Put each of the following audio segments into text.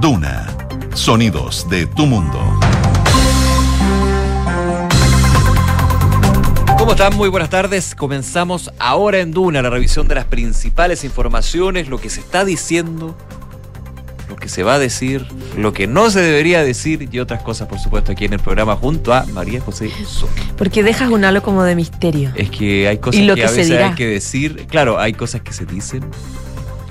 Duna. Sonidos de tu mundo. ¿Cómo están? Muy buenas tardes. Comenzamos ahora en Duna la revisión de las principales informaciones, lo que se está diciendo, lo que se va a decir, lo que no se debería decir y otras cosas, por supuesto, aquí en el programa junto a María José Soto. Porque dejas un halo como de misterio. Es que hay cosas Y lo que, que a se veces dirá. hay que decir. Claro, hay cosas que se dicen,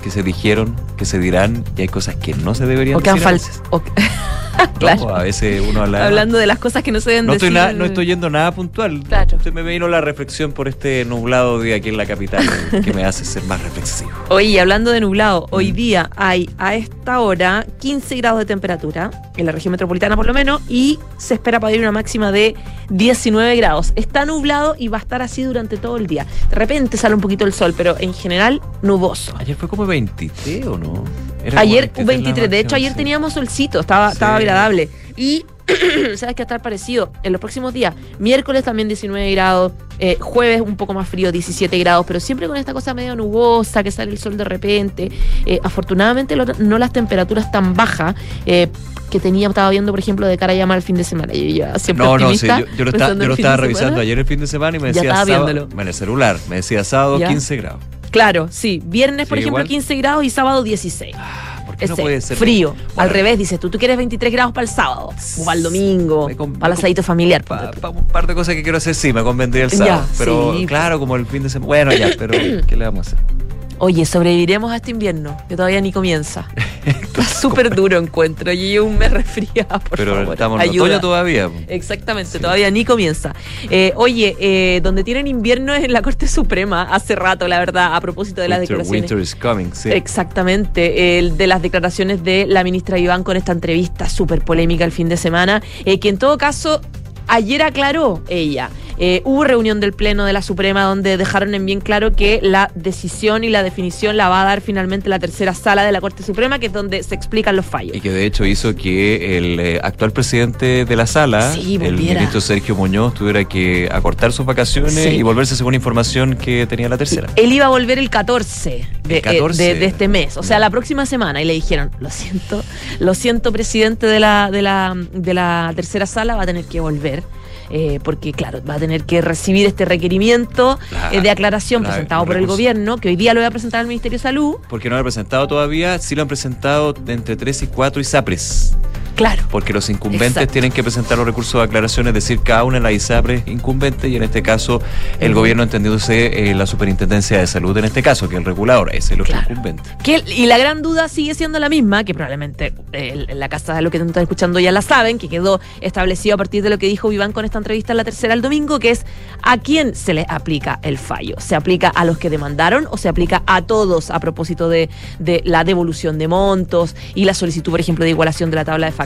que se dijeron, que se dirán y hay cosas que no se deberían O que han decir. faltado. No, claro. a veces uno habla. Hablando de las cosas que no se deben No estoy, decir. na- no estoy yendo nada puntual. Claro. Se me vino la reflexión por este nublado día aquí en la capital que me hace ser más reflexivo. Oye, hablando de nublado, hoy Mm. día hay a esta hora 15 grados de temperatura, en la región metropolitana por lo menos, y se espera para ir una máxima de 19 grados. Está nublado y va a estar así durante todo el día. De repente sale un poquito el sol, pero en general nuboso. Ayer fue como 23 o no? Era Ayer 23 la 23, de hecho ayer sí. teníamos solcito, estaba, Sí. estaba agradable. Y sabes que va a estar parecido en los próximos días. Miércoles también 19 grados, eh, jueves un poco más frío, 17 grados, pero siempre con esta cosa medio nubosa, que sale el sol de repente. Eh, afortunadamente lo- no las temperaturas tan bajas eh, que tenía, estaba viendo, por ejemplo, de cara ya más al fin de semana. Yo ya siempre No, no, sí, yo, yo lo, en yo el lo estaba revisando semana. ayer el fin de semana y me decía sábado, en el celular, me decía sábado Ya. 15 grados. Claro, sí. Viernes, por Sí, ejemplo, igual. 15 grados y sábado 16. Ah, ¿Por qué Ese, no puede ser? frío. Bueno, Al revés, dices tú, tú quieres 23 grados para el sábado, o para el domingo, para el asadito familiar. Pa- ponte tú. pa- un par de cosas que quiero hacer, sí, me convendría el Ya, sábado. pero sí. claro, como el fin de semana. Bueno, ya, pero ¿qué le vamos a hacer? Oye, sobreviviremos a este invierno, que todavía ni comienza. Está súper duro encuentro. Yo llevo un mes resfriada, por pero favor. estamos en ayuda. otoño todavía. Exactamente, Sí. todavía ni comienza. Eh, oye, eh, donde tienen invierno es en la Corte Suprema, hace rato, la verdad, a propósito de las Winter, declaraciones. winter is coming, sí. Exactamente, el de las declaraciones de la ministra Iván con esta entrevista súper polémica el fin de semana, eh, que en todo caso ayer aclaró ella. Eh, hubo reunión del Pleno de la Suprema donde dejaron en bien claro que la decisión y la definición la va a dar finalmente la tercera sala de la Corte Suprema, que es donde se explican los fallos. Y que de hecho hizo que el eh, actual presidente de la sala, Sí, el ministro Sergio Muñoz, tuviera que acortar sus vacaciones Sí. y volverse según información que tenía la tercera. Él iba a volver el 14 de, El 14. eh, de- de este mes, o sea, la próxima semana. Y le dijeron, lo siento, lo siento, presidente de la, de la, de la tercera sala, va a tener que volver. Eh, porque, claro, va a tener que recibir este requerimiento La- eh, de aclaración la- presentado por el gobierno, que hoy día lo voy a presentar al Ministerio de Salud. Porque no lo han presentado todavía, sí lo han presentado entre 3 y 4 ISAPRES. Claro. Porque los incumbentes Exacto. tienen que presentar los recursos de aclaración, es decir, cada una de las ISAPRES incumbente y en este caso el gobierno entendiéndose eh, la Superintendencia de Salud, en este caso, que es el regulador, es el otro Claro. incumbente. Que- y la gran duda sigue siendo la misma, que probablemente eh, la casa de lo que están escuchando ya la saben, que quedó establecido a partir de lo que dijo Viván con esta entrevista en la tercera el domingo, que es a quién se le aplica el fallo. ¿Se aplica a los que demandaron o se aplica a todos a propósito de, de la devolución de montos y la solicitud, por ejemplo, de igualación de la tabla de factores?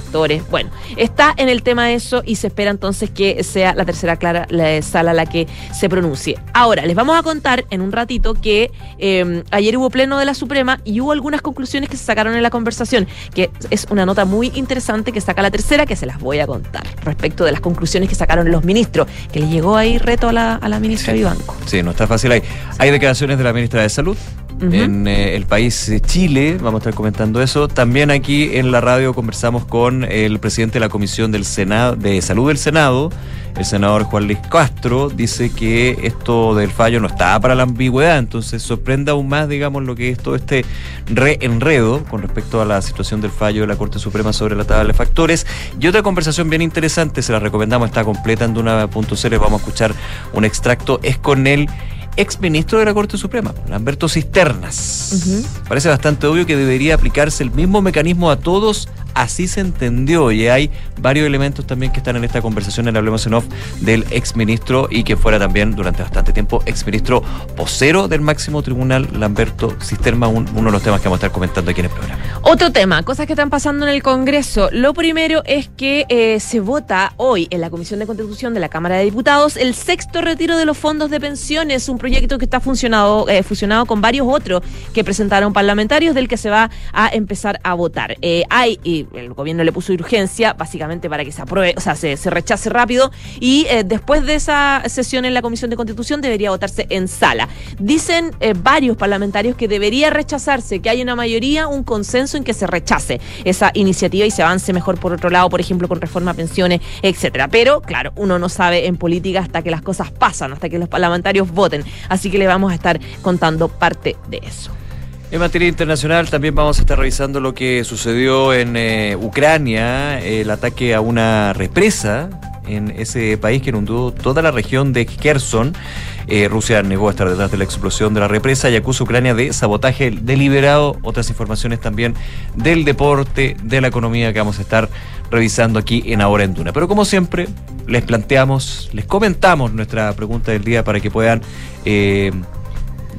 Bueno, está en el tema eso y se espera entonces que sea la tercera clara, la sala la que se pronuncie. Ahora, les vamos a contar en un ratito que eh, ayer hubo pleno de la Suprema y hubo algunas conclusiones que se sacaron en la conversación, que es una nota muy interesante que saca la tercera, que se las voy a contar, respecto de las conclusiones que sacaron los ministros, que le llegó ahí reto a la, a la ministra Vivanco. Sí, no está fácil ahí. Hay declaraciones de la ministra de Salud. En eh, el país eh, Chile, vamos a estar comentando eso. También aquí en la radio conversamos con el presidente de la Comisión del Senado, de Salud del Senado, el senador Juan Luis Castro. Dice que esto del fallo no está para la ambigüedad, entonces sorprende aún más, digamos, lo que es todo este reenredo con respecto a la situación del fallo de la Corte Suprema sobre la tabla de factores. Y otra conversación bien interesante, se la recomendamos, está completa en Duna.cl, vamos a escuchar un extracto, es con el exministro de la Corte Suprema, Lamberto Cisternas. Parece bastante obvio que debería aplicarse el mismo mecanismo a todos, así se entendió, y hay varios elementos también que están en esta conversación en Hablemos en Off del exministro y que fuera también durante bastante tiempo exministro vocero del máximo tribunal, Lamberto Cisterna, un- uno de los temas que vamos a estar comentando aquí en el programa. Otro tema, cosas que están pasando en el Congreso. Lo primero es que eh, se vota hoy en la Comisión de Constitución de la Cámara de Diputados el sexto retiro de los fondos de pensiones, un proyecto que está funcionado, eh, fusionado con varios otros que presentaron parlamentarios del que se va a empezar a votar. Eh, hay, y el gobierno le puso urgencia, básicamente para que se apruebe, o sea, se, se rechace rápido. Y eh, después de esa sesión en la Comisión de Constitución debería votarse en sala. Dicen eh, varios parlamentarios que debería rechazarse, que hay una mayoría, un consenso en que se rechace esa iniciativa y se avance mejor por otro lado, por ejemplo, con reforma a pensiones, etcétera. Pero, claro, uno no sabe en política hasta que las cosas pasan, hasta que los parlamentarios voten. Así que le vamos a estar contando parte de eso. En materia internacional también vamos a estar revisando lo que sucedió en eh, Ucrania, el ataque a una represa en ese país que inundó toda la región de Kherson. Eh, Rusia negó estar detrás de la explosión de la represa y acusa a Ucrania de sabotaje deliberado. Otras informaciones también del deporte, de la economía que vamos a estar revisando aquí en Ahora en Duna. Pero como siempre, les planteamos, les comentamos nuestra pregunta del día para que puedan... Eh,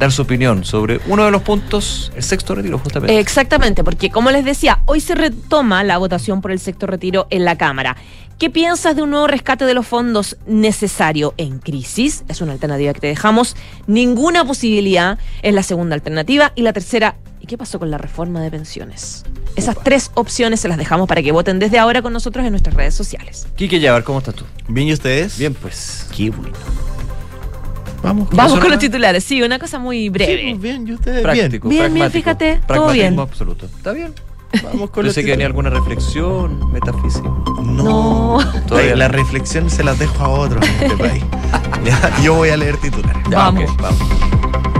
dar su opinión sobre uno de los puntos, el sexto retiro, justamente. Exactamente, porque como les decía, hoy se retoma la votación por el sexto retiro en la Cámara. ¿Qué piensas de un nuevo rescate de los fondos necesario en crisis? Es una alternativa que te dejamos. Ninguna posibilidad es la segunda alternativa. Y la tercera, ¿y qué pasó con la reforma de pensiones? Esas tres opciones se las dejamos para que voten desde ahora con nosotros en nuestras redes sociales. Quique Yavar, ¿cómo estás tú? Bien, ¿y ustedes? Bien, pues. Qué bueno. Vamos, Vamos con los titulares, sí, una cosa muy breve. Sí, bien, ¿y ustedes? Práctico, Bien, bien, pragmático. fíjate, todo Pragmatismo bien. absoluto. Está bien. Vamos con Yo los sé que venía alguna reflexión metafísica. No. No. Todavía La, reflexión se las dejo a otros en este país. Yo voy a leer titulares. Ya, Vamos. ok, vamos.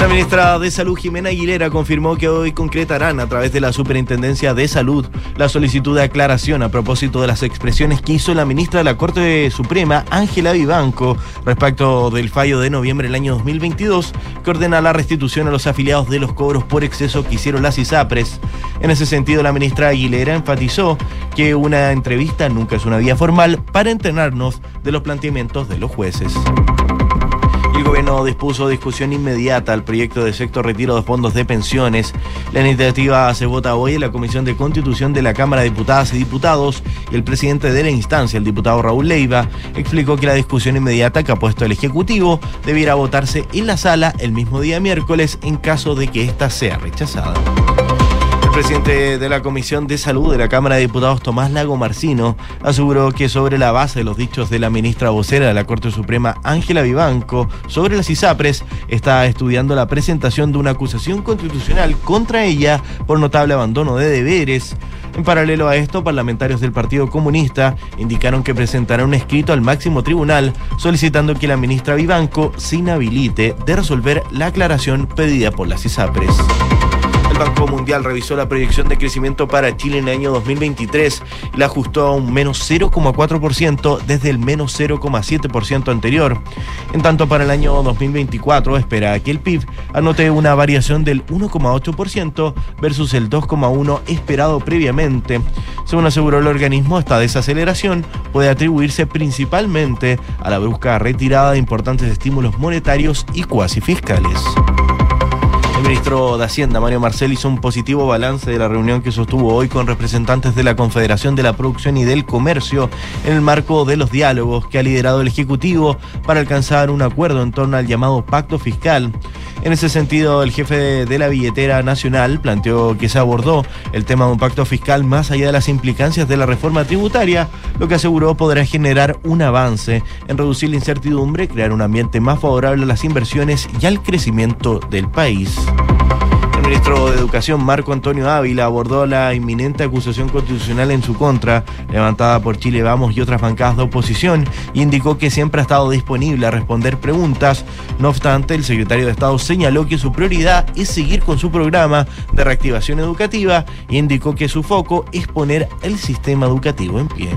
La ministra de Salud, Jimena Aguilera, confirmó que hoy concretarán a través de la Superintendencia de Salud la solicitud de aclaración a propósito de las expresiones que hizo la ministra de la Corte Suprema, Ángela Vivanco, respecto del fallo de noviembre del año 2022, que ordena la restitución a los afiliados de los cobros por exceso que hicieron las ISAPRES. En ese sentido, la ministra Aguilera enfatizó que una entrevista nunca es una vía formal para enterarnos de los planteamientos de los jueces. Gobierno dispuso discusión inmediata al proyecto de sexto retiro de fondos de pensiones. La iniciativa se vota hoy en la Comisión de Constitución de la Cámara de Diputadas y Diputados y el presidente de la instancia, el diputado Raúl Leiva, explicó que la discusión inmediata que ha puesto el Ejecutivo debiera votarse en la sala el mismo día miércoles en caso de que ésta sea rechazada. El presidente de la Comisión de Salud de la Cámara de Diputados, Tomás Lago Marcino, aseguró que sobre la base de los dichos de la ministra vocera de la Corte Suprema, Ángela Vivanco, sobre las ISAPRES, está estudiando la presentación de una acusación constitucional contra ella por notable abandono de deberes. En paralelo a esto, parlamentarios del Partido Comunista indicaron que presentarán un escrito al máximo tribunal solicitando que la ministra Vivanco se inhabilite de resolver la aclaración pedida por las ISAPRES. Banco Mundial revisó la proyección de crecimiento para Chile en el año 2023 y la ajustó a un menos 0,4% desde el menos 0,7% anterior. En tanto, para el año 2024 espera que el PIB anote una variación del 1,8% versus el 2,1% esperado previamente. Según aseguró el organismo, esta desaceleración puede atribuirse principalmente a la brusca retirada de importantes estímulos monetarios y cuasi fiscales. El ministro de Hacienda, Mario Marcel, hizo un positivo balance de la reunión que sostuvo hoy con representantes de la Confederación de la Producción y del Comercio en el marco de los diálogos que ha liderado el Ejecutivo para alcanzar un acuerdo en torno al llamado pacto fiscal. En ese sentido, el jefe de la billetera nacional planteó que se abordó el tema de un pacto fiscal más allá de las implicancias de la reforma tributaria, lo que aseguró podrá generar un avance en reducir la incertidumbre, crear un ambiente más favorable a las inversiones y al crecimiento del país. Ministro de Educación, Marco Antonio Ávila, abordó la inminente acusación constitucional en su contra, levantada por Chile Vamos y otras bancadas de oposición, y indicó que siempre ha estado disponible a responder preguntas. No obstante, el secretario de Estado señaló que su prioridad es seguir con su programa de reactivación educativa y indicó que su foco es poner el sistema educativo en pie.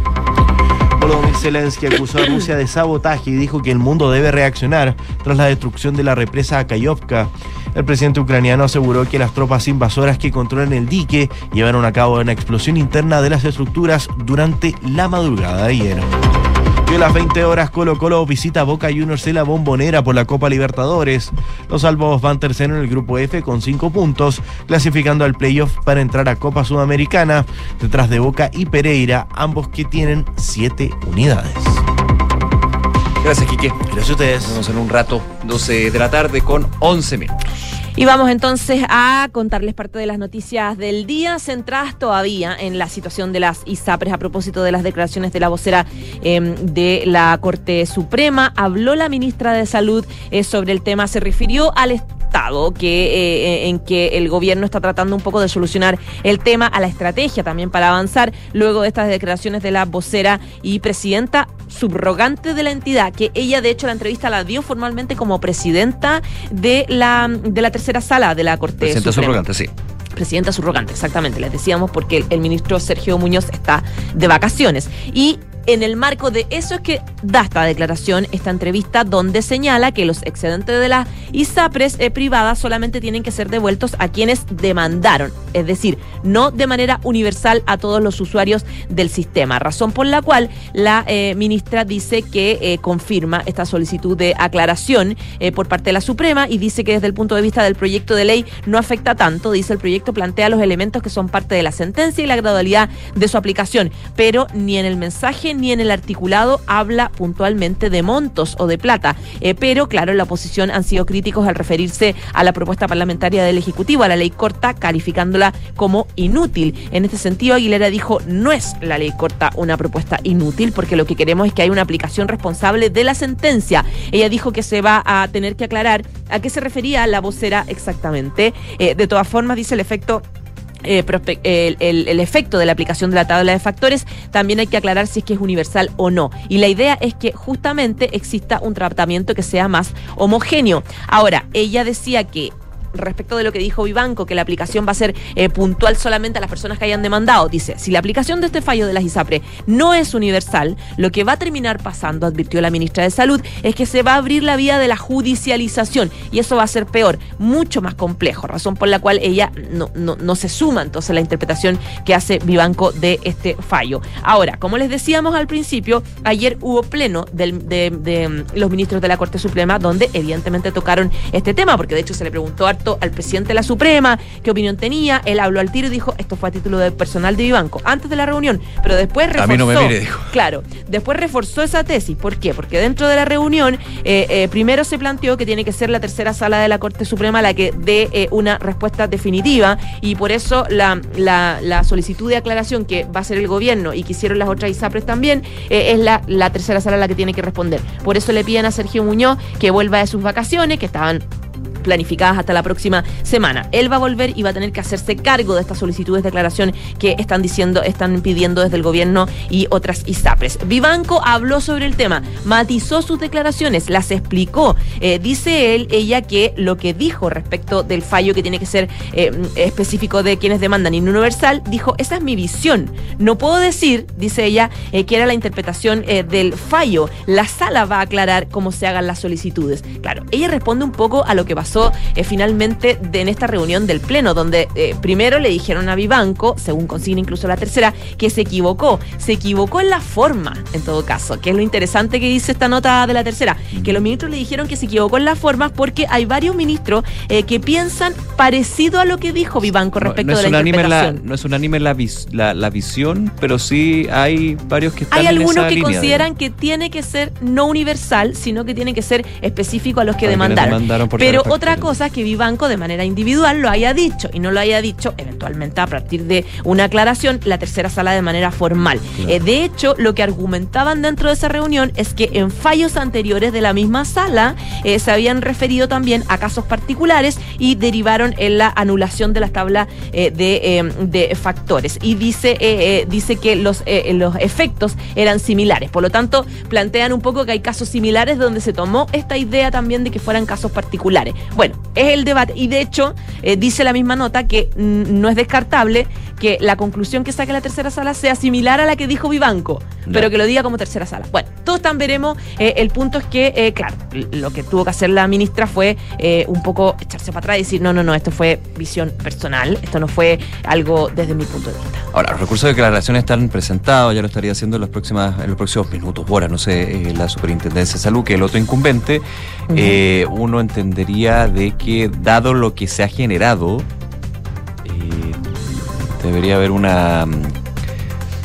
Volodymyr Zelensky acusó a Rusia de sabotaje y dijo que el mundo debe reaccionar tras la destrucción de la represa Akayovka. El presidente ucraniano aseguró que las tropas invasoras que controlan el dique llevaron a cabo una explosión interna de las estructuras durante la madrugada de ayer. Y a las 20 horas Colo Colo visita Boca Juniors en la bombonera por la Copa Libertadores. Los albos van tercero en el grupo F con 5 puntos, clasificando al playoff para entrar a Copa Sudamericana, detrás de Boca y Pereira, ambos que tienen 7 unidades. Gracias, Quique. Gracias a ustedes. Nos vemos en un rato, 12 de la tarde con 11 minutos. Y vamos entonces a contarles parte de las noticias del día, centradas todavía en la situación de las ISAPRES a propósito de las declaraciones de la vocera eh, de la Corte Suprema. Habló la ministra de Salud eh, sobre el tema, se refirió al Estado, que, eh, en que el gobierno está tratando un poco de solucionar el tema, a la estrategia también para avanzar luego de estas declaraciones de la vocera y presidenta subrogante de la entidad, que ella de hecho la entrevista la dio formalmente como presidenta de la, de la tercera sala de la Corte Presidenta subrogante, sí. Presidenta subrogante, exactamente, les decíamos porque el, el ministro Sergio Muñoz está de vacaciones. Y en el marco de eso es que da esta declaración, esta entrevista, donde señala que los excedentes de las ISAPRES eh, privadas solamente tienen que ser devueltos a quienes demandaron, es decir, no de manera universal a todos los usuarios del sistema. Razón por la cual la eh, ministra dice que eh, confirma esta solicitud de aclaración por parte de la Suprema y dice que desde el punto de vista del proyecto de ley no afecta tanto. Dice el proyecto plantea los elementos que son parte de la sentencia y la gradualidad de su aplicación, pero ni en el mensaje ni en el articulado habla puntualmente de montos o de plata. Eh, pero claro, la oposición han sido críticos al referirse a la propuesta parlamentaria del Ejecutivo, a la ley corta, calificándola como inútil. En este sentido, Aguilera dijo, no es la ley corta una propuesta inútil, porque lo que queremos es que haya una aplicación responsable de la sentencia. Ella dijo que se va a tener que aclarar a qué se refería la vocera exactamente. Eh, de todas formas, dice el efecto eh, el- el efecto de la aplicación de la tabla de factores, también hay que aclarar si es que es universal o no. Y la idea es que justamente exista un tratamiento que sea más homogéneo. Ahora, ella decía que respecto de lo que dijo Vivanco, que la aplicación va a ser eh, puntual solamente a las personas que hayan demandado, dice, si la aplicación de este fallo de las ISAPRE no es universal, lo que va a terminar pasando, advirtió la ministra de Salud, es que se va a abrir la vía de la judicialización y eso va a ser peor, mucho más complejo, razón por la cual ella no, no, no se suma entonces a la interpretación que hace Vivanco de este fallo. Ahora, como les decíamos al principio, ayer hubo pleno de, mm, los ministros de la Corte Suprema donde evidentemente tocaron este tema, porque de hecho se le preguntó al presidente de la Suprema qué opinión tenía, él habló al tiro y dijo, esto fue a título de personal de Vivanco, antes de la reunión, pero después reforzó. A mí no me mire, dijo. Claro, después reforzó esa tesis. ¿Por qué? Porque dentro de la reunión, eh, eh, primero se planteó que tiene que ser la tercera sala de la Corte Suprema la que dé eh, una respuesta definitiva y por eso la, la- la solicitud de aclaración que va a hacer el gobierno y que hicieron las otras ISAPRES también es la, la tercera sala la que tiene que responder. Por eso le piden a Sergio Muñoz que vuelva de sus vacaciones, que estaban planificadas hasta la próxima semana. Él va a volver y va a tener que hacerse cargo de estas solicitudes de declaración que están diciendo, están pidiendo desde el gobierno y otras ISAPRES. Vivanco habló sobre el tema, matizó sus declaraciones, las explicó. Eh, dice él, ella, que lo que dijo respecto del fallo que tiene que ser eh, específico de quienes demandan universal, dijo, esa es mi visión. No puedo decir, dice ella, eh, que era la interpretación del fallo. La sala va a aclarar cómo se hagan las solicitudes. Claro, ella responde un poco a lo que pasó eh, finalmente de- en esta reunión del Pleno, donde eh, primero le dijeron a Vivanco, según consigna incluso la tercera, que se equivocó. Se equivocó en la forma, en todo caso, que es lo interesante que dice esta nota de la tercera, que los ministros le dijeron que se equivocó en la forma porque hay varios ministros eh, que piensan parecido a lo que dijo Vivanco No, respecto no es de la unánime la, interpretación. no es unánime la, vis- la, la visión, pero sí hay varios que están Hay en algunos esa que línea, consideran que tiene que ser no universal, sino que tiene que ser específico a los que A demandaron. demandaron Pero otra cosa es que Vivanco de manera individual lo haya dicho y no lo haya dicho eventualmente a partir de una aclaración la tercera sala de manera formal. Claro. Eh, de hecho, lo que argumentaban dentro de esa reunión es que en fallos anteriores de la misma sala eh, se habían referido también a casos particulares y derivaron en la anulación de las tablas eh, de, eh, de factores. Y dice, dice que los, los efectos eran similares. Por lo tanto, plantean un poco que hay casos similares donde se tomó esta idea también de que fueran casos particulares. Bueno, es el debate. Y de hecho, eh, dice la misma nota que no es descartable que la conclusión que saque la tercera sala sea similar a la que dijo Vivanco, pero que lo diga como tercera sala. Bueno, todos tan veremos. Eh, el punto es que, eh, claro, lo que tuvo que hacer la ministra fue eh, un poco echarse para atrás y decir, no, no, no, esto fue visión personal, esto no fue algo desde mi punto de vista. Ahora, los recursos de declaración están presentados, ya lo estaría haciendo en los, próximas, en los próximos minutos, horas, no sé, la Superintendencia de Salud, que el otro incumbente, uno entendería de que, dado lo que se ha generado, eh, debería haber una mm,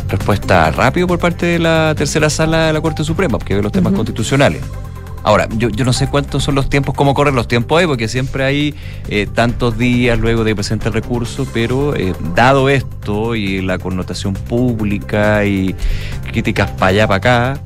respuesta rápida por parte de la tercera sala de la Corte Suprema, porque ve los temas constitucionales. Ahora, yo, yo no sé cuántos son los tiempos, cómo corren los tiempos hoy, porque siempre hay eh, tantos días luego de presentar el recurso, pero eh, dado esto y la connotación pública y críticas para allá, para acá,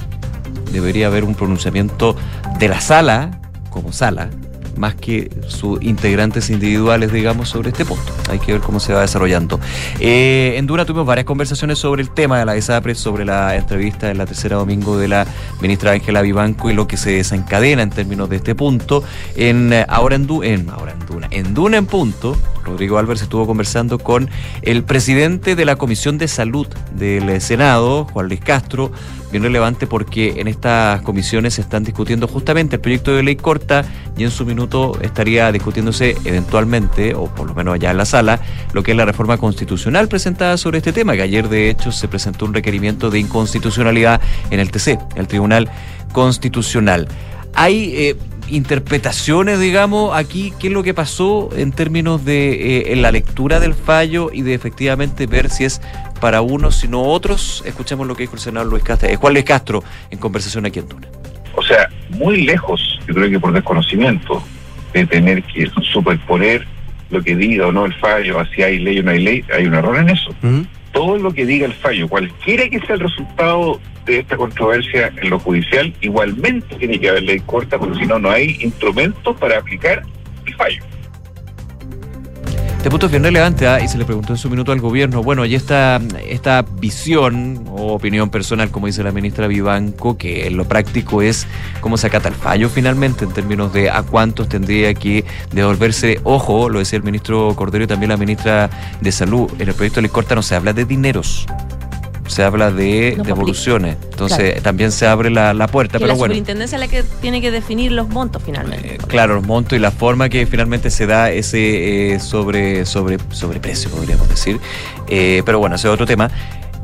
debería haber un pronunciamiento de la sala, como sala, más que sus integrantes individuales, digamos, sobre este punto. Hay que ver cómo se va desarrollando. Eh, en Duna tuvimos varias conversaciones sobre el tema de la ISAPRE, sobre la entrevista en la tercera domingo de la ministra Ángela Vivanco y lo que se desencadena en términos de este punto. En eh, ahora en, en ahora en Duna, en Duna en punto, Rodrigo Álvarez estuvo conversando con el presidente de la Comisión de Salud del Senado, Juan Luis Castro, bien relevante porque en estas comisiones se están discutiendo justamente el proyecto de ley corta y en su minuto estaría discutiéndose eventualmente, o por lo menos allá en la sala, lo que es la reforma constitucional presentada sobre este tema, que ayer de hecho se presentó un requerimiento de inconstitucionalidad en el TC, el Tribunal Constitucional. Hay eh, interpretaciones, digamos, aquí, qué es lo que pasó en términos de eh, en la lectura del fallo y de efectivamente ver si es para unos, sino otros. Escuchemos lo que dijo el senador Luis Castro, eh, Juan Luis Castro en conversación aquí en Tuna. O sea, muy lejos, yo creo que por desconocimiento, de tener que superponer lo que diga o no el fallo, a si hay ley o no hay ley, hay un error en eso. Todo lo que diga el fallo, cualquiera que sea el resultado de esta controversia en lo judicial, igualmente tiene que haber ley corta, porque si no, no hay instrumentos para aplicar el fallo. Este punto es bien relevante ¿ah? y se le preguntó en su minuto al gobierno. Bueno, y esta, esta visión o opinión personal, como dice la ministra Vivanco, que en lo práctico es cómo se acata el fallo finalmente en términos de a cuántos tendría que devolverse. Ojo, lo decía el ministro Cordero y también la ministra de Salud. En el proyecto de corta no se habla de dineros. Se habla de No, devoluciones. Entonces Claro. también se abre la, la puerta. Que pero la bueno. superintendencia es la que tiene que definir los montos finalmente. Eh, claro, los montos y la forma que finalmente se da ese eh, sobre, sobre, sobreprecio, podríamos decir. Eh, pero bueno, ese es otro tema.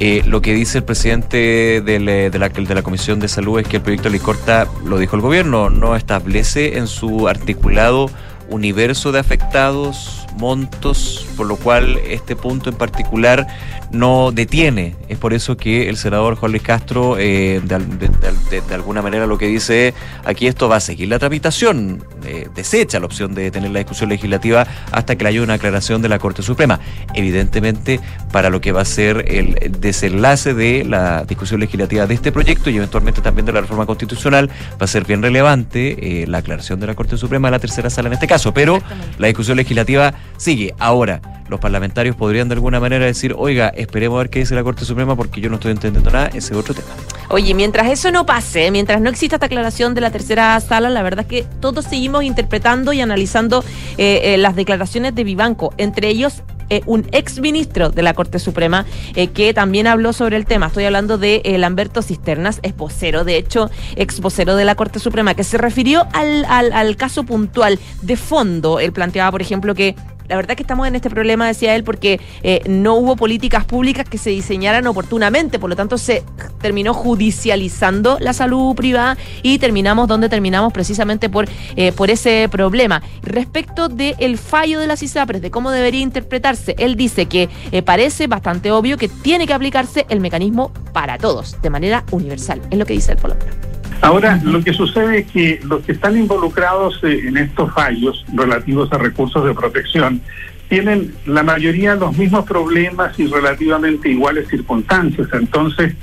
Eh, lo que dice el presidente eh, de, la, de la Comisión de Salud es que el proyecto de ley corta, lo dijo el gobierno, no establece en su articulado universo de afectados, montos, por lo cual este punto en particular no detiene. Es por eso que el senador Juan Luis Castro, eh, de, al- de- de- de alguna manera, lo que dice aquí esto va a seguir la tramitación, eh, desecha la opción de tener la discusión legislativa hasta que haya una aclaración de la Corte Suprema. Evidentemente, para lo que va a ser el desenlace de la discusión legislativa de este proyecto y eventualmente también de la reforma constitucional, va a ser bien relevante eh, la aclaración de la Corte Suprema a la tercera sala en este caso. Pero la discusión legislativa sigue. Ahora, los parlamentarios podrían de alguna manera decir, oiga, esperemos a ver qué dice la Corte Suprema porque yo no estoy entendiendo nada, ese es otro tema. Oye, mientras eso no pase, mientras no exista esta aclaración de la tercera sala, la verdad es que todos seguimos interpretando y analizando eh, eh, las declaraciones de Vivanco, entre ellos eh, un ex ministro de la Corte Suprema eh, que también habló sobre el tema. Estoy hablando de eh, Lamberto Cisternas, es de hecho, ex vocero de la Corte Suprema, que se refirió al, al, al caso puntual de fondo. Él planteaba, por ejemplo, que la verdad que estamos en este problema, decía él, porque eh, no hubo políticas públicas que se diseñaran oportunamente, por lo tanto se terminó judicializando la salud privada y terminamos donde terminamos precisamente por, eh, por ese problema. Respecto del fallo de las ISAPRES, de cómo debería interpretarse, él dice que eh, parece bastante obvio que tiene que aplicarse el mecanismo para todos, de manera universal, es lo que dice el por. Ahora, lo que sucede es que los que están involucrados eh, en estos fallos relativos a recursos de protección tienen la mayoría los mismos problemas y relativamente iguales circunstancias. Entonces,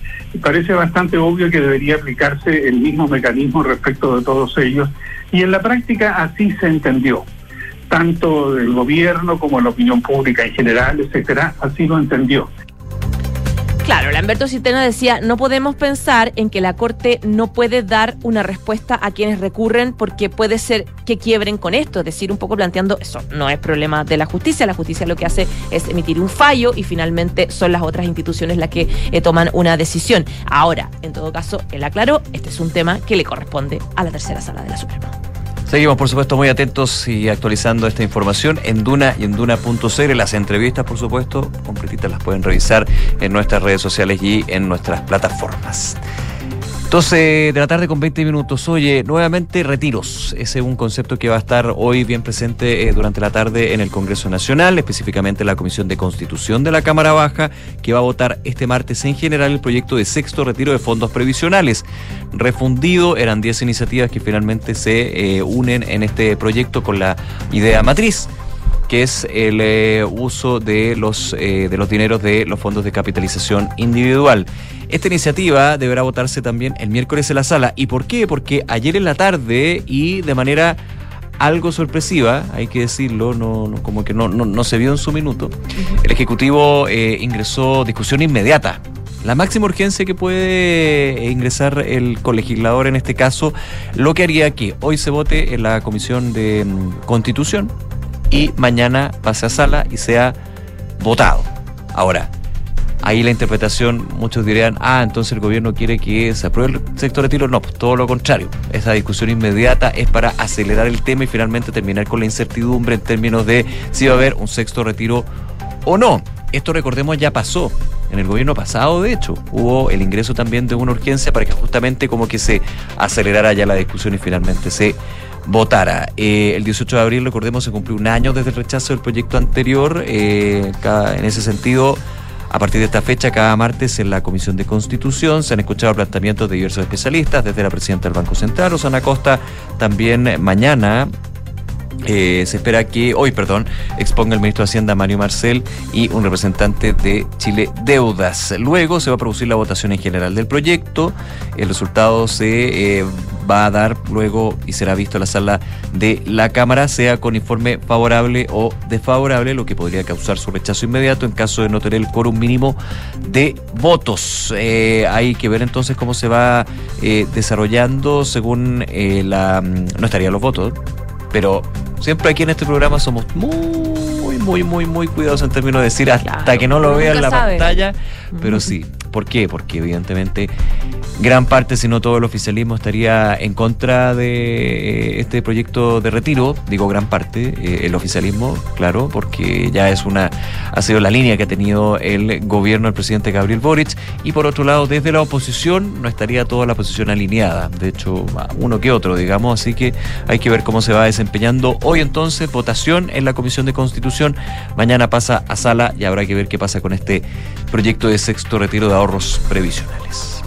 parece bastante obvio que debería aplicarse el mismo mecanismo respecto de todos ellos. Y en la práctica así se entendió. Tanto el gobierno como la opinión pública en general, etcétera, así lo entendió. Claro, Lamberto Citena decía, no podemos pensar en que la Corte no puede dar una respuesta a quienes recurren porque puede ser que quiebren con esto, es decir, un poco planteando eso no es problema de la justicia, la justicia lo que hace es emitir un fallo y finalmente son las otras instituciones las que eh, toman una decisión. Ahora, en todo caso, él aclaró, este es un tema que le corresponde a la tercera sala de la Suprema. Seguimos, por supuesto, muy atentos y actualizando esta información en Duna y en Duna.cl. Las entrevistas, por supuesto, completitas las pueden revisar en nuestras redes sociales y en nuestras plataformas. 12 de la tarde con 20 minutos. Oye, nuevamente retiros. Ese es un concepto que va a estar hoy bien presente eh, durante la tarde en el Congreso Nacional, específicamente en la Comisión de Constitución de la Cámara Baja, que va a votar este martes en general el proyecto de sexto retiro de fondos previsionales. Refundido, eran 10 iniciativas que finalmente se eh, unen en este proyecto con la idea matriz que es el eh, uso de los, de los dineros de los fondos de capitalización individual. Esta iniciativa deberá votarse también el miércoles en la sala. ¿Y por qué? Porque ayer en la tarde y de manera algo sorpresiva, hay que decirlo, no, como que no, se vio en su minuto, el Ejecutivo eh, ingresó discusión inmediata. La máxima urgencia que puede ingresar el colegislador en este caso, lo que haría que hoy se vote en la Comisión de mm, Constitución y mañana pase a sala y sea votado. Ahora, Ahí la interpretación, muchos dirían, ah, entonces el gobierno quiere que se apruebe el sector de retiro. No, pues todo lo contrario. Esa discusión inmediata es para acelerar el tema y finalmente terminar con la incertidumbre en términos de si va a haber un sexto retiro o no. Esto recordemos ya pasó. En el gobierno pasado, de hecho, hubo el ingreso también de una urgencia para que justamente como que se acelerara ya la discusión y finalmente se votara. Eh, el 18 de abril, recordemos, se cumplió un año desde el rechazo del proyecto anterior. Eh, en ese sentido, a partir de esta fecha, cada martes en la Comisión de Constitución se han escuchado planteamientos de diversos especialistas, desde la presidenta del Banco Central, Rosana Costa, también mañana eh, se espera que hoy, perdón, exponga el ministro de Hacienda Mario Marcel y un representante de Chile Deudas. Luego se va a producir la votación en general del proyecto. El resultado se eh, va a dar luego y será visto en la sala de la Cámara, sea con informe favorable o desfavorable, lo que podría causar su rechazo inmediato en caso de no tener el quórum mínimo de votos. Eh, hay que ver entonces cómo se va desarrollando según la... Mm, no estarían los votos, pero siempre aquí en este programa somos muy, muy, muy, muy cuidadosos en términos de decir hasta que no lo vean en la pantalla. Pero sí, ¿por qué? Porque evidentemente gran parte, si no todo el oficialismo, estaría en contra de eh, este proyecto de retiro. Digo gran parte, eh, el oficialismo, claro, porque ya es una, ha sido la línea que ha tenido el gobierno del presidente Gabriel Boric. Y por otro lado, desde la oposición no estaría toda la posición alineada. De hecho, uno que otro, digamos. Así que hay que ver cómo se va desempeñando hoy entonces. Votación en la Comisión de Constitución. Mañana pasa a sala y habrá que ver qué pasa con este proyecto de sexto retiro de ahorros previsionales.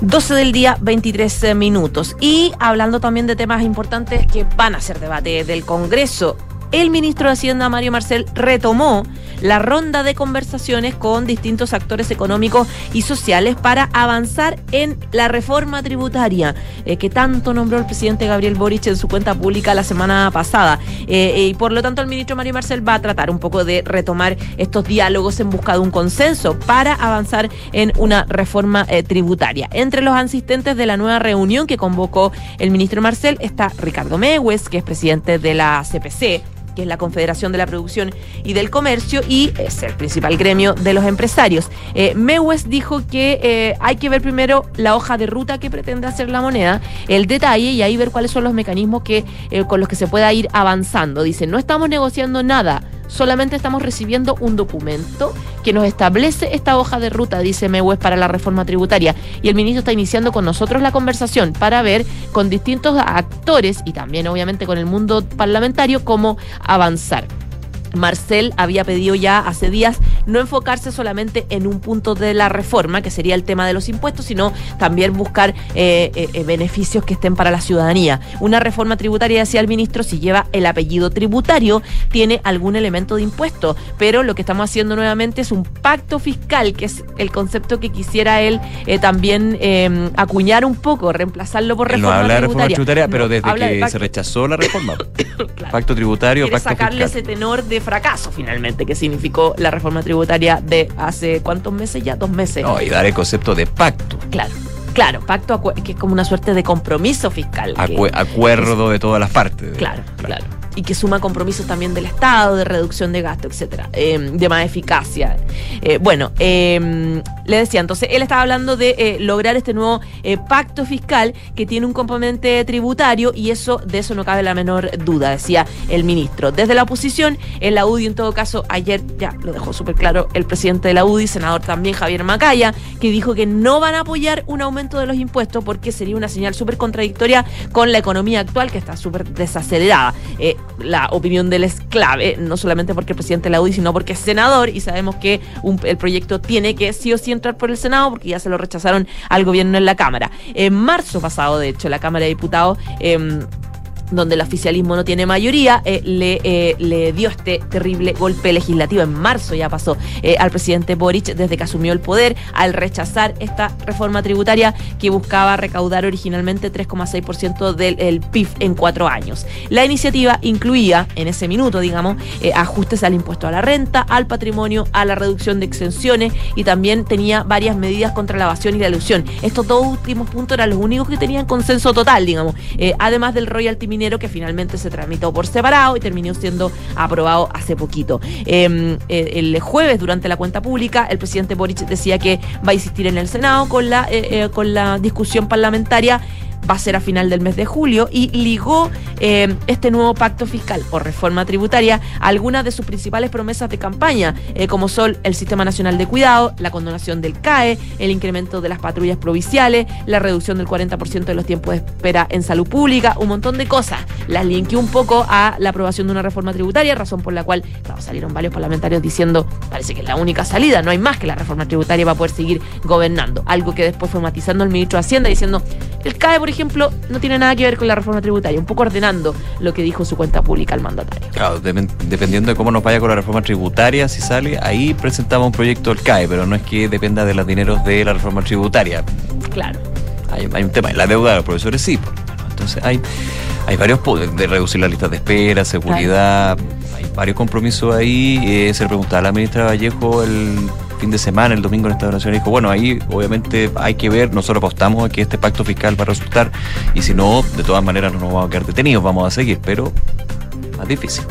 12 del día, 23 minutos. Y hablando también de temas importantes que van a ser debate del Congreso, el ministro de Hacienda, Mario Marcel, retomó la ronda de conversaciones con distintos actores económicos y sociales para avanzar en la reforma tributaria eh, que tanto nombró el presidente Gabriel Boric en su cuenta pública la semana pasada. Eh, y por lo tanto el ministro Mario Marcel va a tratar un poco de retomar estos diálogos en busca de un consenso para avanzar en una reforma eh, tributaria. Entre los asistentes de la nueva reunión que convocó el ministro Marcel está Ricardo Mewes, que es presidente de la CPC, que es la Confederación de la Producción y del Comercio, y es el principal gremio de los empresarios. Eh, Mewes dijo que eh, hay que ver primero la hoja de ruta que pretende hacer la moneda, el detalle y ahí ver cuáles son los mecanismos que, eh, con los que se pueda ir avanzando. Dice, no estamos negociando nada solamente estamos recibiendo un documento que nos establece esta hoja de ruta, dice Mewes, para la reforma tributaria. Y el ministro está iniciando con nosotros la conversación para ver con distintos actores y también obviamente con el mundo parlamentario cómo avanzar. Marcel había pedido ya hace días no enfocarse solamente en un punto de la reforma, que sería el tema de los impuestos, sino también buscar eh, eh, eh, beneficios que estén para la ciudadanía. Una reforma tributaria, decía el ministro, si lleva el apellido tributario, tiene algún elemento de impuesto, pero lo que estamos haciendo nuevamente es un pacto fiscal, que es el concepto que quisiera él también acuñar un poco, reemplazarlo por reforma no habla tributaria. de reforma tributaria, pero desde que se rechazó la reforma. Pacto tributario, pacto sacarle ese tenor de fracaso finalmente que significó la reforma tributaria de hace cuántos meses ya, dos meses. No, y dar el concepto de pacto. Claro. Claro, pacto que es como una suerte de compromiso fiscal. acuerdo de todas las partes. Claro, claro, Y que suma compromisos también del Estado, de reducción de gasto, etcétera, em, de más eficacia. Eh, bueno, eh, le decía, entonces él estaba hablando de eh, lograr este nuevo eh, pacto fiscal que tiene un componente tributario y eso de eso no cabe la menor duda, decía el ministro. Desde la oposición, en la UDI en todo caso, ayer ya lo dejó súper claro el presidente de la UDI, senador también Javier Macaya, que dijo que no van a apoyar un aumento de los impuestos porque sería una señal súper contradictoria con la economía actual que está súper desacelerada. La opinión de él es clave, no solamente porque el presidente de la UDI, sino porque es senador y sabemos que el proyecto tiene que sí o sí entrar por el Senado porque ya se lo rechazaron al gobierno en la Cámara. En marzo pasado, de hecho, la Cámara de Diputados em, donde el oficialismo no tiene mayoría, eh, le, eh, le dio este terrible golpe legislativo. En marzo ya pasó eh, al presidente Boric desde que asumió el poder al rechazar esta reforma tributaria que buscaba recaudar originalmente 3,6% del PIB en cuatro años. La iniciativa incluía, en ese minuto, digamos, ajustes al impuesto a la renta, al patrimonio, a la reducción de exenciones y también tenía varias medidas contra la evasión y la ilusión. Estos dos últimos puntos eran los únicos que tenían consenso total, digamos, además del royalty minero que finalmente se tramitó por separado y terminó siendo aprobado hace poquito. Em, eh, el jueves, durante la cuenta pública, el presidente Boric decía que va a insistir en el Senado con la, eh, eh, con la discusión parlamentaria va a ser a final del mes de julio y ligó eh, este nuevo pacto fiscal o reforma tributaria a algunas de sus principales promesas de campaña, eh, como son el Sistema Nacional de Cuidado, la condonación del CAE, el incremento de las patrullas provinciales, la reducción del 40% de los tiempos de espera en salud pública, un montón de cosas. Las linké un poco a la aprobación de una reforma tributaria, razón por la cual salieron varios parlamentarios diciendo, parece que es la única salida, no hay más que la reforma tributaria va a poder seguir gobernando. Algo que después fue matizando el ministro de Hacienda diciendo, el CAE, por no tiene nada que ver con la reforma tributaria, un poco ordenando lo que dijo su cuenta pública el mandatario. Claro, dependiendo de cómo nos vaya con la reforma tributaria, si sale, ahí presentamos un proyecto del CAE, pero no es que dependa de los dineros de la reforma tributaria. Claro. Hay, un tema, la deuda de los profesores sí, entonces hay, hay varios de reducir las listas de espera, seguridad, hay varios compromisos ahí. Eh, se le preguntaba a la ministra Vallejo el fin de semana, el domingo en esta oración, dijo, bueno, ahí obviamente hay que ver, nosotros apostamos a que este pacto fiscal va a resultar y si no, de todas maneras no nos vamos a quedar detenidos, vamos a seguir, pero más difícil.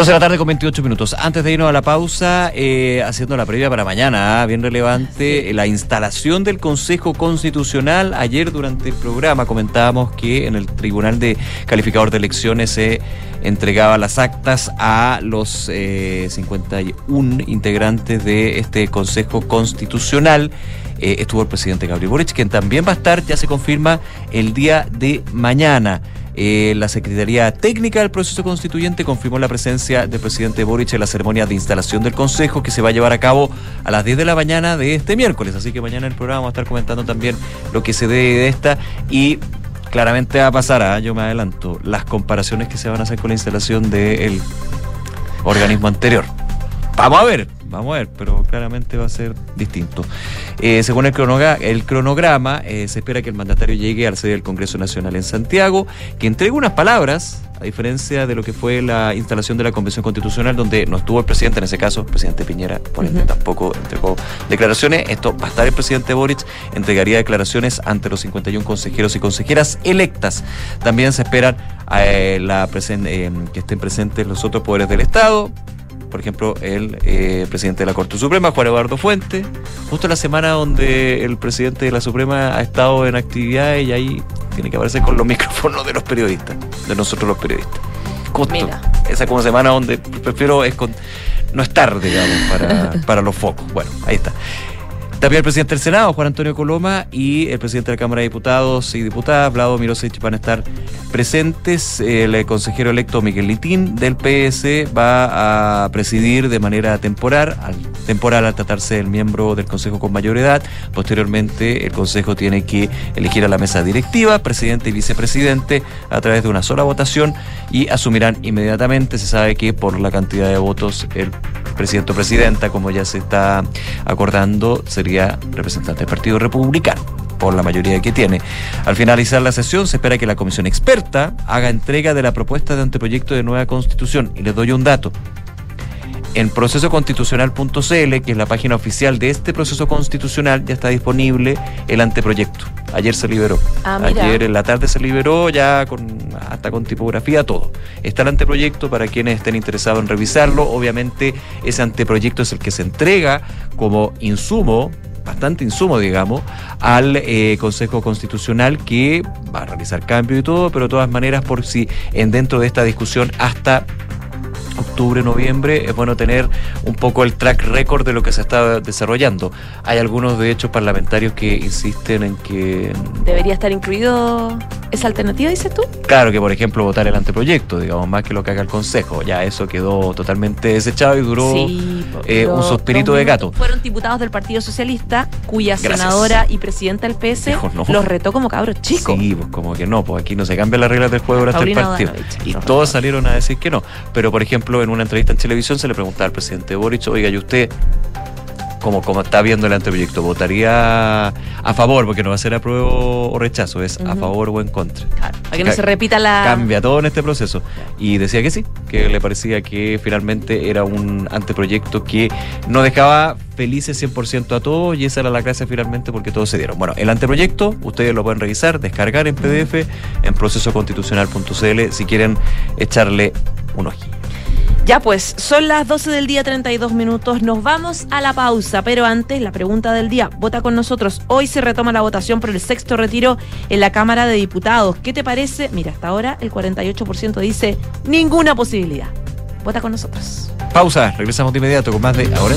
12 de la tarde con 28 minutos. Antes de irnos a la pausa, eh, haciendo la previa para mañana, ¿ah? bien relevante, la instalación del Consejo Constitucional. Ayer durante el programa comentábamos que en el Tribunal de Calificador de Elecciones se entregaba las actas a los 51 eh, integrantes de este Consejo Constitucional. Eh, estuvo el presidente Gabriel Boric, quien también va a estar, ya se confirma, el día de mañana. Eh, la Secretaría Técnica del Proceso Constituyente confirmó la presencia del presidente Boric en la ceremonia de instalación del Consejo que se va a llevar a cabo a las 10 de la mañana de este miércoles. Así que mañana en el programa vamos a estar comentando también lo que se dé de esta y claramente va a pasar, ¿ah? yo me adelanto, las comparaciones que se van a hacer con la instalación del organismo anterior. Vamos a ver, Vamos a ver, pero claramente va a ser distinto. Eh, según el cronograma, el cronograma eh, se espera que el mandatario llegue al sede del Congreso Nacional en Santiago, que entregue unas palabras, a diferencia de lo que fue la instalación de la Convención Constitucional, donde no estuvo el presidente, en ese caso, el presidente Piñera, por ende, tampoco entregó declaraciones. Esto va a estar el presidente Boric, entregaría declaraciones ante los 51 consejeros y consejeras electas. También se esperan eh, la que estén presentes los otros poderes del Estado, por ejemplo, el eh, presidente de la Corte Suprema, Juan Eduardo Fuente, justo la semana donde el presidente de la Suprema ha estado en actividad y ahí tiene que aparecer con los micrófonos de los periodistas, de nosotros los periodistas. Justo. Esa como semana donde prefiero es con, no estar, digamos, para, para los focos. Bueno, ahí está. También el presidente del Senado, Juan Antonio Coloma, y el presidente de la Cámara de Diputados y Diputadas, Vlado Mirosevich, van a estar presentes. El consejero electo Miguel Litín del PS va a presidir de manera temporal, al, temporal al tratarse del miembro del Consejo con mayor edad. Posteriormente, el Consejo tiene que elegir a la mesa directiva, presidente y vicepresidente, a través de una sola votación y asumirán inmediatamente. Se sabe que por la cantidad de votos el presidente o presidenta, como ya se está acordando, sería representante del Partido Republicano por la mayoría que tiene. Al finalizar la sesión se espera que la comisión experta haga entrega de la propuesta de anteproyecto de nueva constitución. Y les doy un dato. En procesoconstitucional.cl, que es la página oficial de este proceso constitucional, ya está disponible el anteproyecto. Ayer se liberó. Ah. Ayer en la tarde se liberó ya con hasta con tipografía, todo. Está el anteproyecto para quienes estén interesados en revisarlo. Obviamente ese anteproyecto es el que se entrega como insumo bastante insumo, digamos, al eh, Consejo Constitucional que va a realizar cambios y todo, pero de todas maneras, por si en dentro de esta discusión hasta octubre, noviembre, es bueno tener un poco el track record de lo que se está desarrollando. Hay algunos, de hecho, parlamentarios que insisten en que... ¿Debería estar incluido esa alternativa, dices tú? Claro que, por ejemplo, votar el anteproyecto, digamos, más que lo que haga el Consejo. Ya eso quedó totalmente desechado y duró Sí, eh, un suspirito de gato. Fueron diputados del Partido Socialista, cuya Gracias. senadora y presidenta del PS no. los retó como cabros chicos. Sí, pues como que no, pues aquí no se cambian las reglas del juego durante el partido. Y todos salieron a decir que no. Pero, por ejemplo, en una entrevista en televisión se le preguntaba al presidente Boric, oiga, ¿y usted, como, como está viendo el anteproyecto, votaría a favor? Porque no va a ser apruebo o rechazo, es a favor o en contra. Claro, para que no Ca- se repita la. Cambia todo en este proceso. Y decía que sí, que le parecía que finalmente era un anteproyecto que no dejaba felices 100% a todos y esa era la gracia finalmente porque todos se dieron. Bueno, el anteproyecto ustedes lo pueden revisar, descargar en PDF en procesoconstitucional.cl si quieren echarle un ojillo. Ya pues, son las 12 del día 32 minutos, nos vamos a la pausa, pero antes la pregunta del día, vota con nosotros, hoy se retoma la votación por el sexto retiro en la Cámara de Diputados, ¿qué te parece? Mira, hasta ahora el 48% dice ninguna posibilidad, vota con nosotros. Pausa, regresamos de inmediato con más de Ahora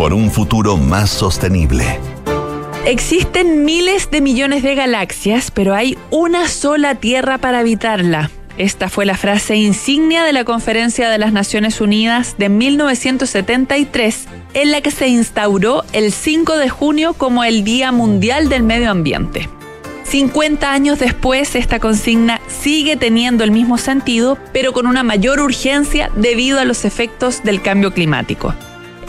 por un futuro más sostenible. Existen miles de millones de galaxias, pero hay una sola Tierra para habitarla. Esta fue la frase insignia de la Conferencia de las Naciones Unidas de 1973, en la que se instauró el 5 de junio como el Día Mundial del Medio Ambiente. 50 años después, esta consigna sigue teniendo el mismo sentido, pero con una mayor urgencia debido a los efectos del cambio climático.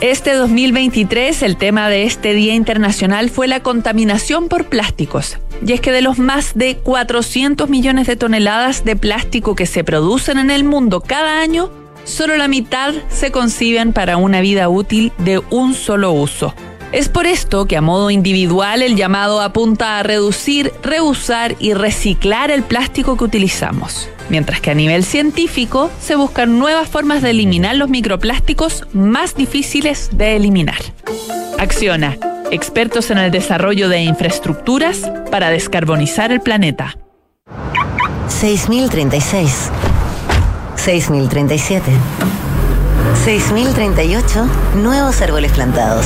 Este 2023 el tema de este Día Internacional fue la contaminación por plásticos. Y es que de los más de 400 millones de toneladas de plástico que se producen en el mundo cada año, solo la mitad se conciben para una vida útil de un solo uso. Es por esto que a modo individual el llamado apunta a reducir, reusar y reciclar el plástico que utilizamos, mientras que a nivel científico se buscan nuevas formas de eliminar los microplásticos más difíciles de eliminar. Acciona, expertos en el desarrollo de infraestructuras para descarbonizar el planeta. 6036. 6037. 6038. Nuevos árboles plantados.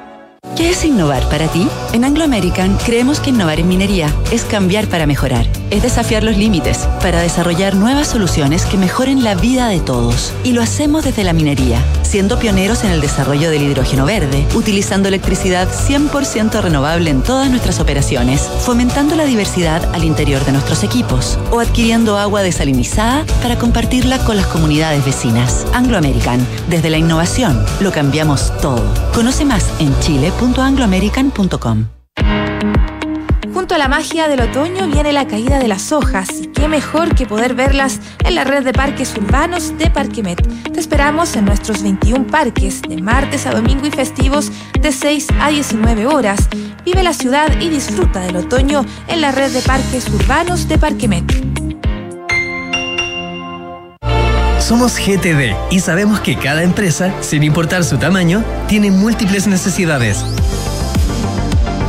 ¿Qué es innovar para ti? En Anglo American creemos que innovar en minería es cambiar para mejorar, es desafiar los límites para desarrollar nuevas soluciones que mejoren la vida de todos. Y lo hacemos desde la minería, siendo pioneros en el desarrollo del hidrógeno verde, utilizando electricidad 100% renovable en todas nuestras operaciones, fomentando la diversidad al interior de nuestros equipos o adquiriendo agua desalinizada para compartirla con las comunidades vecinas. Anglo American, desde la innovación, lo cambiamos todo. Conoce más en chile.angloamerican.com. a la magia del otoño viene la caída de las hojas. Y qué mejor que poder verlas en la red de parques urbanos de Parquemet. Te esperamos en nuestros 21 parques, de martes a domingo y festivos, de 6 a 19 horas. Vive la ciudad y disfruta del otoño en la red de parques urbanos de Parquemet. Somos GTD y sabemos que cada empresa, sin importar su tamaño, tiene múltiples necesidades.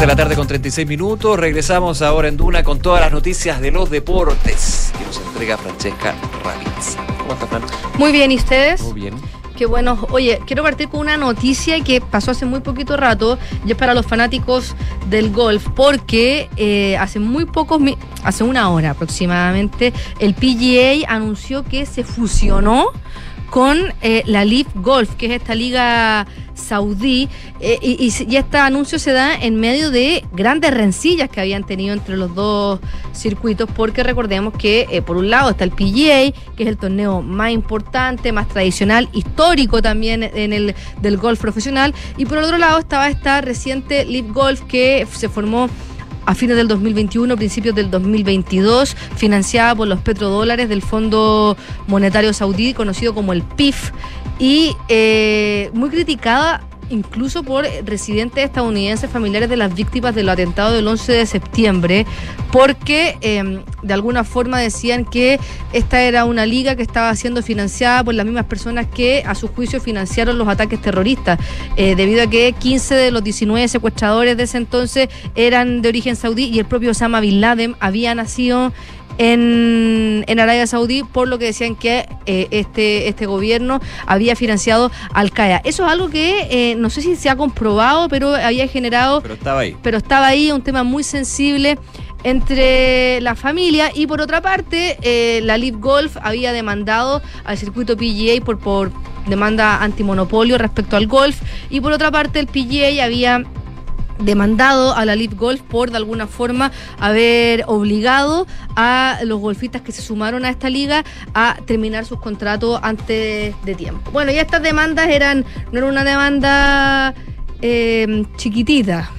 De la tarde con 36 minutos. Regresamos ahora en Duna con todas las noticias de los deportes que nos entrega Francesca Ravizza. ¿Cómo estás, Fran? Muy bien, ¿y ustedes? Muy bien. Qué bueno. Oye, quiero partir con una noticia que pasó hace muy poquito rato y es para los fanáticos del golf, porque eh, hace muy pocos, hace una hora aproximadamente, el PGA anunció que se fusionó con eh, la Leaf Golf, que es esta liga saudí, eh, y, y, este anuncio se da en medio de grandes rencillas que habían tenido entre los dos circuitos, porque recordemos que eh, por un lado está el PGA, que es el torneo más importante, más tradicional, histórico también en el del golf profesional, y por otro lado estaba esta reciente Leaf Golf que se formó a fines del 2021, principios del 2022, financiada por los petrodólares del Fondo Monetario Saudí, conocido como el PIF, y eh, muy criticada incluso por residentes estadounidenses familiares de las víctimas del atentado del 11 de septiembre, porque em, de alguna forma decían que esta era una liga que estaba siendo financiada por las mismas personas que a su juicio financiaron los ataques terroristas, eh, debido a que 15 de los 19 secuestradores de ese entonces eran de origen saudí y el propio Osama Bin Laden había nacido en, Arabia Saudí por lo que decían que eh, este, este gobierno había financiado Al Qaeda. Eso es algo que eh, no sé si se ha comprobado, pero había generado. Pero estaba ahí. Pero estaba ahí, un tema muy sensible entre la familia y por otra parte eh, la Live Golf había demandado al circuito PGA por, por demanda antimonopolio respecto al golf y por otra parte el PGA había demandado a la Lead Golf por de alguna forma haber obligado a los golfistas que se sumaron a esta liga a terminar sus contratos antes de tiempo. Bueno, y estas demandas eran, no era una demanda eh, chiquitita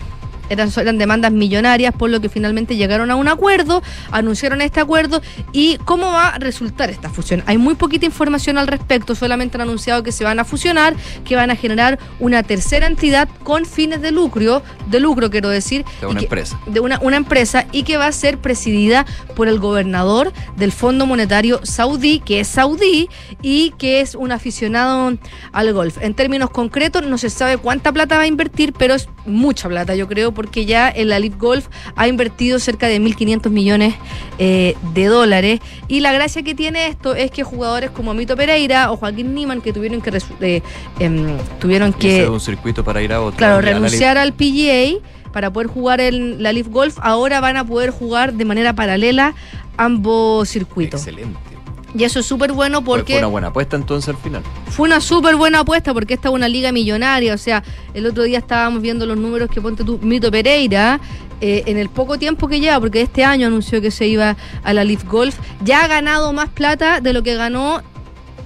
eran, demandas millonarias, por lo que finalmente llegaron a un acuerdo, anunciaron este acuerdo y cómo va a resultar esta fusión. Hay muy poquita información al respecto, solamente han anunciado que se van a fusionar, que van a generar una tercera entidad con fines de lucro, de lucro quiero decir, de una empresa. De una, una empresa y que va a ser presidida por el gobernador del Fondo Monetario Saudí, que es saudí y que es un aficionado al golf. En términos concretos, no se sabe cuánta plata va a invertir, pero es mucha plata, yo creo, porque ya el Elite Golf ha invertido cerca de 1.500 millones eh, de dólares. Y la gracia que tiene esto es que jugadores como Mito Pereira o Joaquín Niman, que tuvieron que. Eh, em, tuvieron que un circuito para ir a otro. Claro, renunciar al PGA para poder jugar en la Leaf Golf, ahora van a poder jugar de manera paralela ambos circuitos. Excelente. Y eso es súper bueno porque... Fue una buena apuesta entonces al final. Fue una súper buena apuesta porque esta es una liga millonaria. O sea, el otro día estábamos viendo los números que ponte tú, Mito Pereira, eh, en el poco tiempo que lleva, porque este año anunció que se iba a la Leaf Golf, ya ha ganado más plata de lo que ganó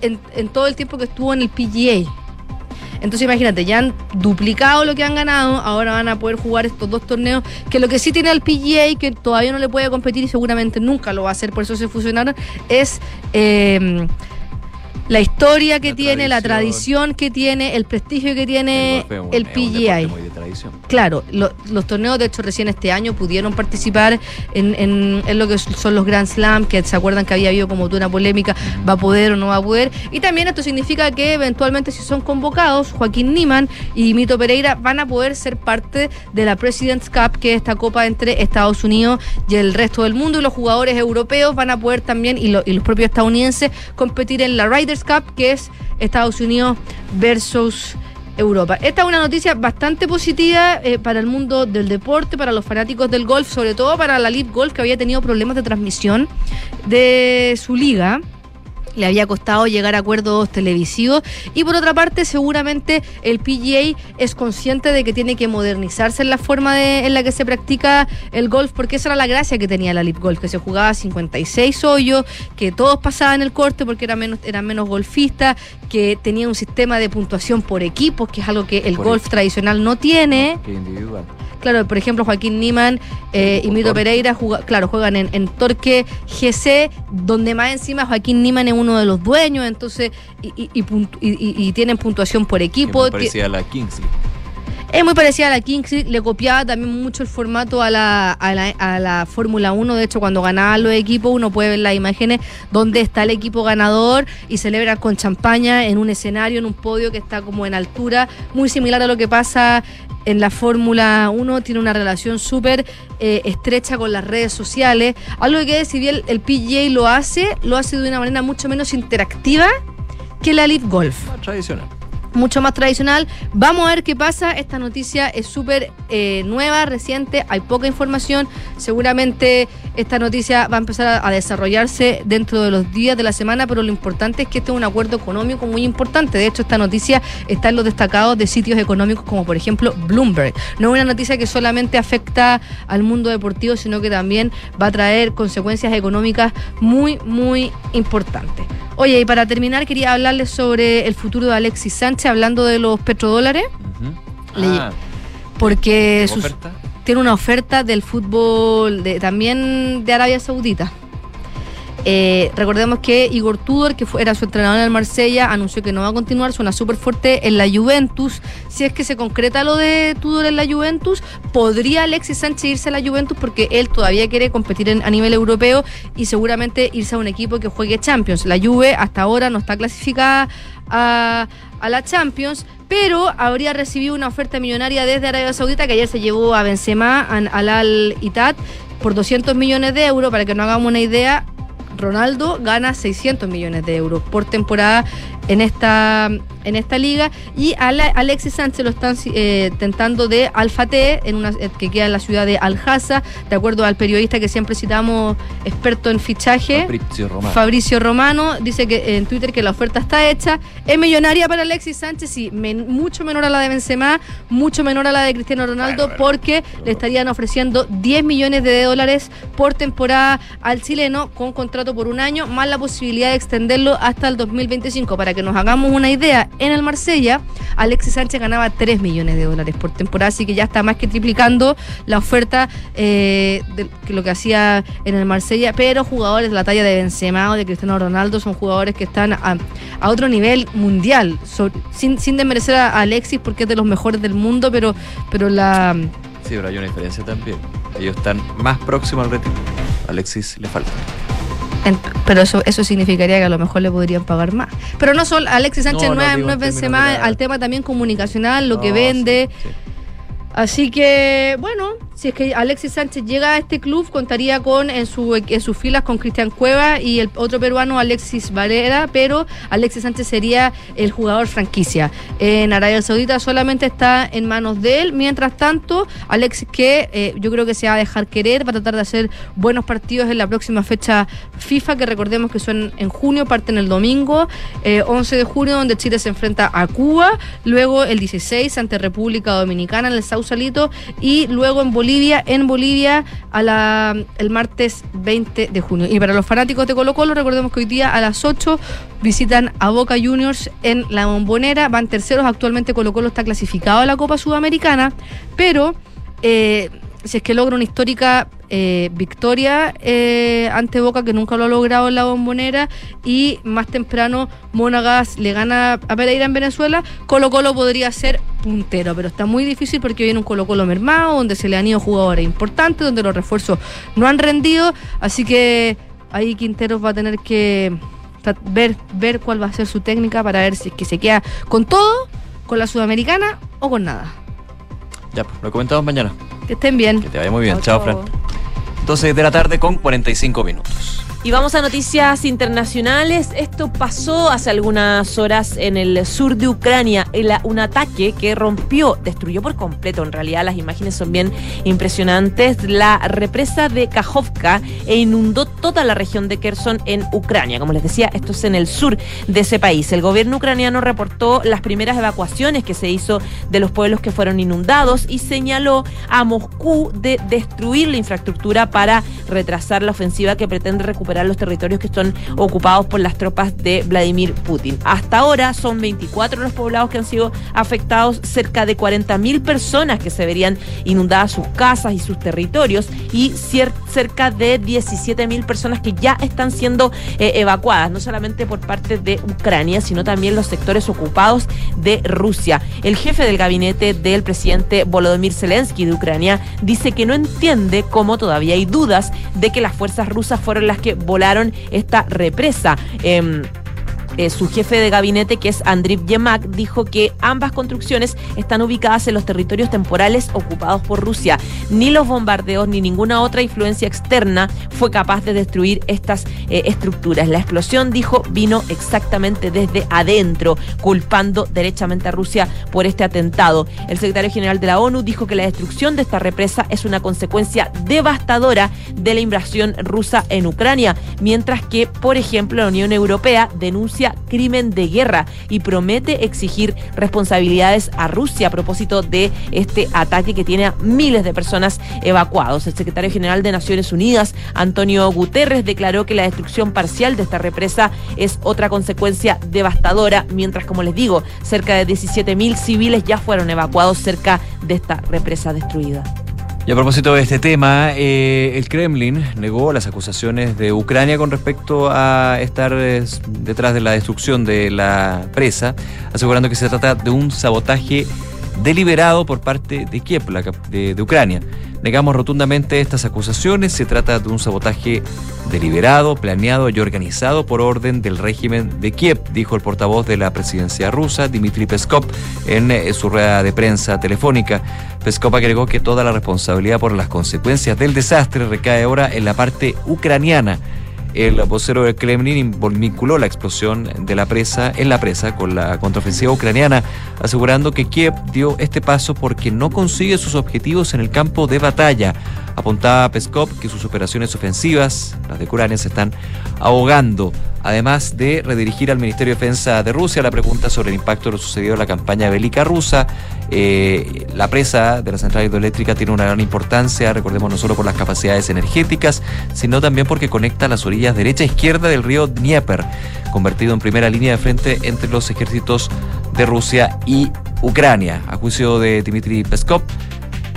en, en todo el tiempo que estuvo en el PGA. Entonces imagínate, ya han duplicado lo que han ganado, ahora van a poder jugar estos dos torneos, que lo que sí tiene el PGA, que todavía no le puede competir y seguramente nunca lo va a hacer, por eso se fusionaron, es... Eh, la historia que tiene, la tradición que tiene, el prestigio que tiene el, PGI. Claro, los torneos, de hecho, recién este año pudieron participar en, lo que son los Grand Slam, que se acuerdan que había habido como una polémica, va a poder o no va a poder. Y también esto significa que eventualmente si son convocados, Joaquín Niman y Mito Pereira van a poder ser parte de la President's Cup, que es esta copa entre Estados Unidos y el resto del mundo. Y los jugadores europeos van a poder también, y, y los propios estadounidenses, competir en la Ryder Cup, que es Estados Unidos versus Europa. Esta es una noticia bastante positiva eh, para el mundo del deporte, para los fanáticos del golf, sobre todo para la Leap Golf que había tenido problemas de transmisión de su liga le había costado llegar a acuerdos televisivos. Y por otra parte seguramente el PGA es consciente de que tiene que modernizarse en la forma de, en la que se practica el golf porque esa era la gracia que tenía la Lip Golf que se jugaba 56 hoyos que todos pasaban el corte porque eran menos eran menos golfistas que tenía un sistema de puntuación por equipos que es algo que el Por golf tradicional no tiene Que individual. Claro, por ejemplo, Joaquín Niman eh, y Mito. Pereira, juga- claro, juegan en, en Torque GC, donde más encima Joaquín Niman es uno de los dueños, entonces, y, y- y y- tienen puntuación por Que equipo. me Ti- parecía la Kingsley. Es muy parecida a la Kings League, le copiaba también mucho el formato a la, a la, Fórmula 1. De hecho, cuando ganaban los equipos, uno puede ver las imágenes donde está el equipo ganador y celebran con champaña en un escenario, en un podio que está como en altura, muy similar a lo que pasa en la Fórmula 1. Tiene una relación súper eh, estrecha con las redes sociales. Algo que si bien el PGA lo hace, lo hace de una manera mucho menos interactiva que la Leaf Golf Tradicional. Mucho más tradicional. Vamos a ver qué pasa. Esta noticia es súper eh, nueva, reciente, hay poca información. Seguramente esta noticia va a empezar a, desarrollarse dentro de los días de la semana, pero lo importante es que este es un acuerdo económico muy importante. De hecho, esta noticia está en los destacados de sitios económicos como por ejemplo Bloomberg. No es una noticia que solamente afecta al mundo deportivo, sino que también va a traer consecuencias económicas muy, muy importantes. Oye, y para terminar quería hablarles sobre el futuro de Alexis Sánchez, hablando de los petrodólares, Ah, porque ¿tengo sus- oferta? Tiene una oferta del fútbol también de Arabia Saudita. Eh, recordemos que Igor Tudor, que fue- era su entrenador en el Marsella, anunció que no va a continuar, suena súper fuerte en la Juventus. Si es que se concreta lo de Tudor en la Juventus, podría Alexis Sánchez irse a la Juventus porque él todavía quiere competir en- a nivel europeo y seguramente irse a un equipo que juegue Champions. La Juve hasta ahora no está clasificada a, la Champions, pero habría recibido una oferta millonaria desde Arabia Saudita que ayer se llevó a Benzema, al Al Ittihad, por 200 millones de euros, para que nos hagamos una idea. Ronaldo gana 600 millones de euros por temporada en esta, en esta liga y a la- Alexis Sánchez lo están eh, tentando de Alfa T, en una, eh, que queda en la ciudad de Al-Hasa, de acuerdo al periodista que siempre citamos, experto en fichaje. Romano. Fabricio Romano dice que en Twitter que la oferta está hecha. Es millonaria para Alexis Sánchez y men- mucho menor a la de Benzema, mucho menor a la de Cristiano Ronaldo porque le estarían ofreciendo 10 millones de dólares por temporada al chileno con contrato por un año, más la posibilidad de extenderlo hasta el 2025. Para que nos hagamos una idea, en el Marsella, Alexis Sánchez ganaba 3 millones de dólares por temporada, así que ya está más que triplicando la oferta eh, de lo que hacía en el Marsella, pero jugadores de la talla de Benzema o de Cristiano Ronaldo son jugadores que están a, otro nivel mundial, sin, sin desmerecer a Alexis porque es de los mejores del mundo, pero, pero la... Sí, pero hay una diferencia también. Ellos están más próximos al retiro. Alexis le falta. En- pero eso, eso significaría que a lo mejor le podrían pagar más. Pero no solo Alexis Sánchez No, no, no, no es Benzema, al tema también comunicacional, lo que vende. sí, sí. Así que, bueno, si es que Alexis Sánchez llega a este club, contaría con en, su, en sus filas con Cristian Cueva y el otro peruano Alexis Varela, pero Alexis Sánchez sería el jugador franquicia. En Arabia Saudita solamente está en manos de él. Mientras tanto, Alexis que eh, yo creo que se va a dejar querer, va a tratar de hacer buenos partidos en la próxima fecha FIFA, que recordemos que son en junio, parten el domingo, eh, 11 de junio, donde Chile se enfrenta a Cuba, luego el 16 ante República Dominicana en el Sausalito y luego en Bolivia, en Bolivia a la, el martes 20 de junio. Y para los fanáticos de Colo Colo, recordemos que hoy día a las 8 visitan a Boca Juniors en la Bombonera, van terceros, actualmente Colo Colo está clasificado a la Copa Sudamericana, pero... eh, si es que logra una histórica eh, victoria eh, ante Boca, que nunca lo ha logrado en la bombonera, y más temprano Monagas le gana a Pereira en Venezuela, Colo Colo podría ser puntero, pero está muy difícil porque viene un Colo Colo mermado, donde se le han ido jugadores importantes, donde los refuerzos no han rendido, así que ahí Quinteros va a tener que ver, ver cuál va a ser su técnica para ver si es que se queda con todo, con la sudamericana o con nada. Ya, pues, lo comentamos mañana. Que estén bien. Que te vaya muy bien. Chao. Fran. 12 de la tarde con 45 minutos. Y vamos a noticias internacionales. Esto pasó hace algunas horas en el sur de Ucrania. Un ataque que rompió, destruyó por completo. En realidad, las imágenes son bien impresionantes. La represa de Kajovka e inundó toda la región de Kherson en Ucrania. Como les decía, esto es en el sur de ese país. El gobierno ucraniano reportó las primeras evacuaciones que se hizo de los pueblos que fueron inundados y señaló a Moscú de destruir la infraestructura para retrasar la ofensiva que pretende recuperar los territorios que son ocupados por las tropas de Vladimir Putin. Hasta ahora son 24 los poblados que han sido afectados, cerca de 40.000 personas que se verían inundadas sus casas y sus territorios y cerca de 17.000 personas que ya están siendo eh, evacuadas, no solamente por parte de Ucrania, sino también los sectores ocupados de Rusia. El jefe del gabinete del presidente Volodymyr Zelensky de Ucrania dice que no entiende cómo todavía hay dudas de que las fuerzas rusas fueron las que volaron esta represa. Em, eh, su jefe de gabinete, que es Andriy Yemak, dijo que ambas construcciones están ubicadas en los territorios temporales ocupados por Rusia. Ni los bombardeos ni ninguna otra influencia externa fue capaz de destruir estas eh, estructuras. La explosión, dijo, vino exactamente desde adentro, culpando derechamente a Rusia por este atentado. El secretario general de la ONU dijo que la destrucción de esta represa es una consecuencia devastadora de la invasión rusa en Ucrania, mientras que, por ejemplo, la Unión Europea denuncia crimen de guerra y promete exigir responsabilidades a Rusia a propósito de este ataque que tiene a miles de personas evacuados. El secretario general de Naciones Unidas, Antonio Guterres, declaró que la destrucción parcial de esta represa es otra consecuencia devastadora, mientras, como les digo, cerca de 17.000 civiles ya fueron evacuados cerca de esta represa destruida. Y a propósito de este tema, eh, el Kremlin negó las acusaciones de Ucrania con respecto a estar detrás de la destrucción de la presa, asegurando que se trata de un sabotaje deliberado por parte de Kiev, de, de Ucrania. Negamos rotundamente estas acusaciones. Se trata de un sabotaje deliberado, planeado y organizado por orden del régimen de Kiev, dijo el portavoz de la presidencia rusa, Dmitry Peskov, en eh, su rueda de prensa telefónica. Peskov agregó que toda la responsabilidad por las consecuencias del desastre recae ahora en la parte ucraniana. El vocero del Kremlin vinculó la explosión de la presa en la presa con la contraofensiva ucraniana, asegurando que Kiev dio este paso porque no consigue sus objetivos en el campo de batalla. Apuntaba Peskov que sus operaciones ofensivas, las de Ucrania, se están ahogando. Además de redirigir al Ministerio de Defensa de Rusia la pregunta sobre el impacto de lo sucedido en la campaña bélica rusa, eh, la presa de la central hidroeléctrica tiene una gran importancia, recordemos no solo por las capacidades energéticas, sino también porque conecta las orillas derecha e izquierda del río Dnieper, convertido en primera línea de frente entre los ejércitos de Rusia y Ucrania. A juicio de Dmitry Peskov,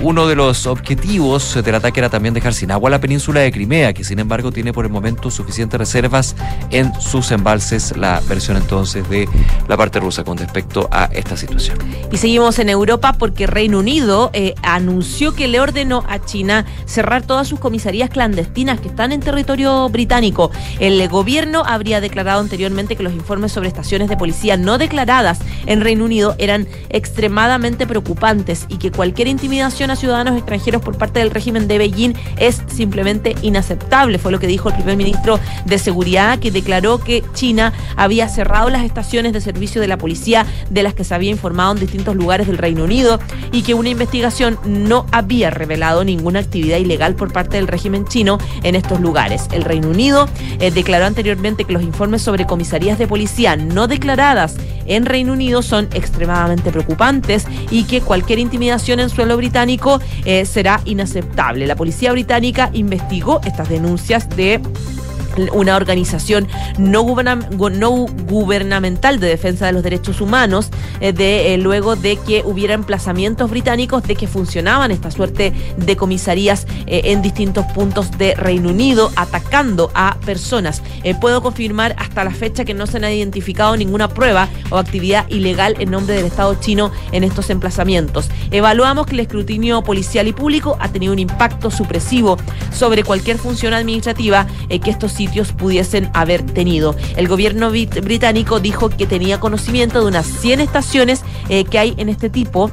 uno de los objetivos del ataque era también dejar sin agua la península de Crimea, que sin embargo tiene por el momento suficientes reservas en sus embalses, la versión entonces de la parte rusa con respecto a esta situación. Y seguimos en Europa porque Reino Unido eh, anunció que le ordenó a China cerrar todas sus comisarías clandestinas que están en territorio británico. El gobierno habría declarado anteriormente que los informes sobre estaciones de policía no declaradas en Reino Unido eran extremadamente preocupantes y que cualquier intimidación a ciudadanos extranjeros por parte del régimen de Beijing es simplemente inaceptable. Fue lo que dijo el primer ministro de Seguridad, que declaró que China había cerrado las estaciones de servicio de la policía de las que se había informado en distintos lugares del Reino Unido y que una investigación no había revelado ninguna actividad ilegal por parte del régimen chino en estos lugares. El Reino Unido eh, declaró anteriormente que los informes sobre comisarías de policía no declaradas en Reino Unido son extremadamente preocupantes y que cualquier intimidación en suelo británico eh, será inaceptable. La policía británica investigó estas denuncias de una organización no, guberna- gu- no gubernamental de defensa de los derechos humanos, eh, de, eh, luego de que hubiera emplazamientos británicos de que funcionaban esta suerte de comisarías eh, en distintos puntos de Reino Unido, atacando a personas. Puedo confirmar hasta la fecha que no se han identificado ninguna prueba o actividad ilegal en nombre del Estado chino en estos emplazamientos. Evaluamos que el escrutinio policial y público ha tenido un impacto supresivo sobre cualquier función administrativa que estos sitios pudiesen haber tenido. El gobierno brit- británico dijo que tenía conocimiento de unas 100 estaciones eh, que hay en este tipo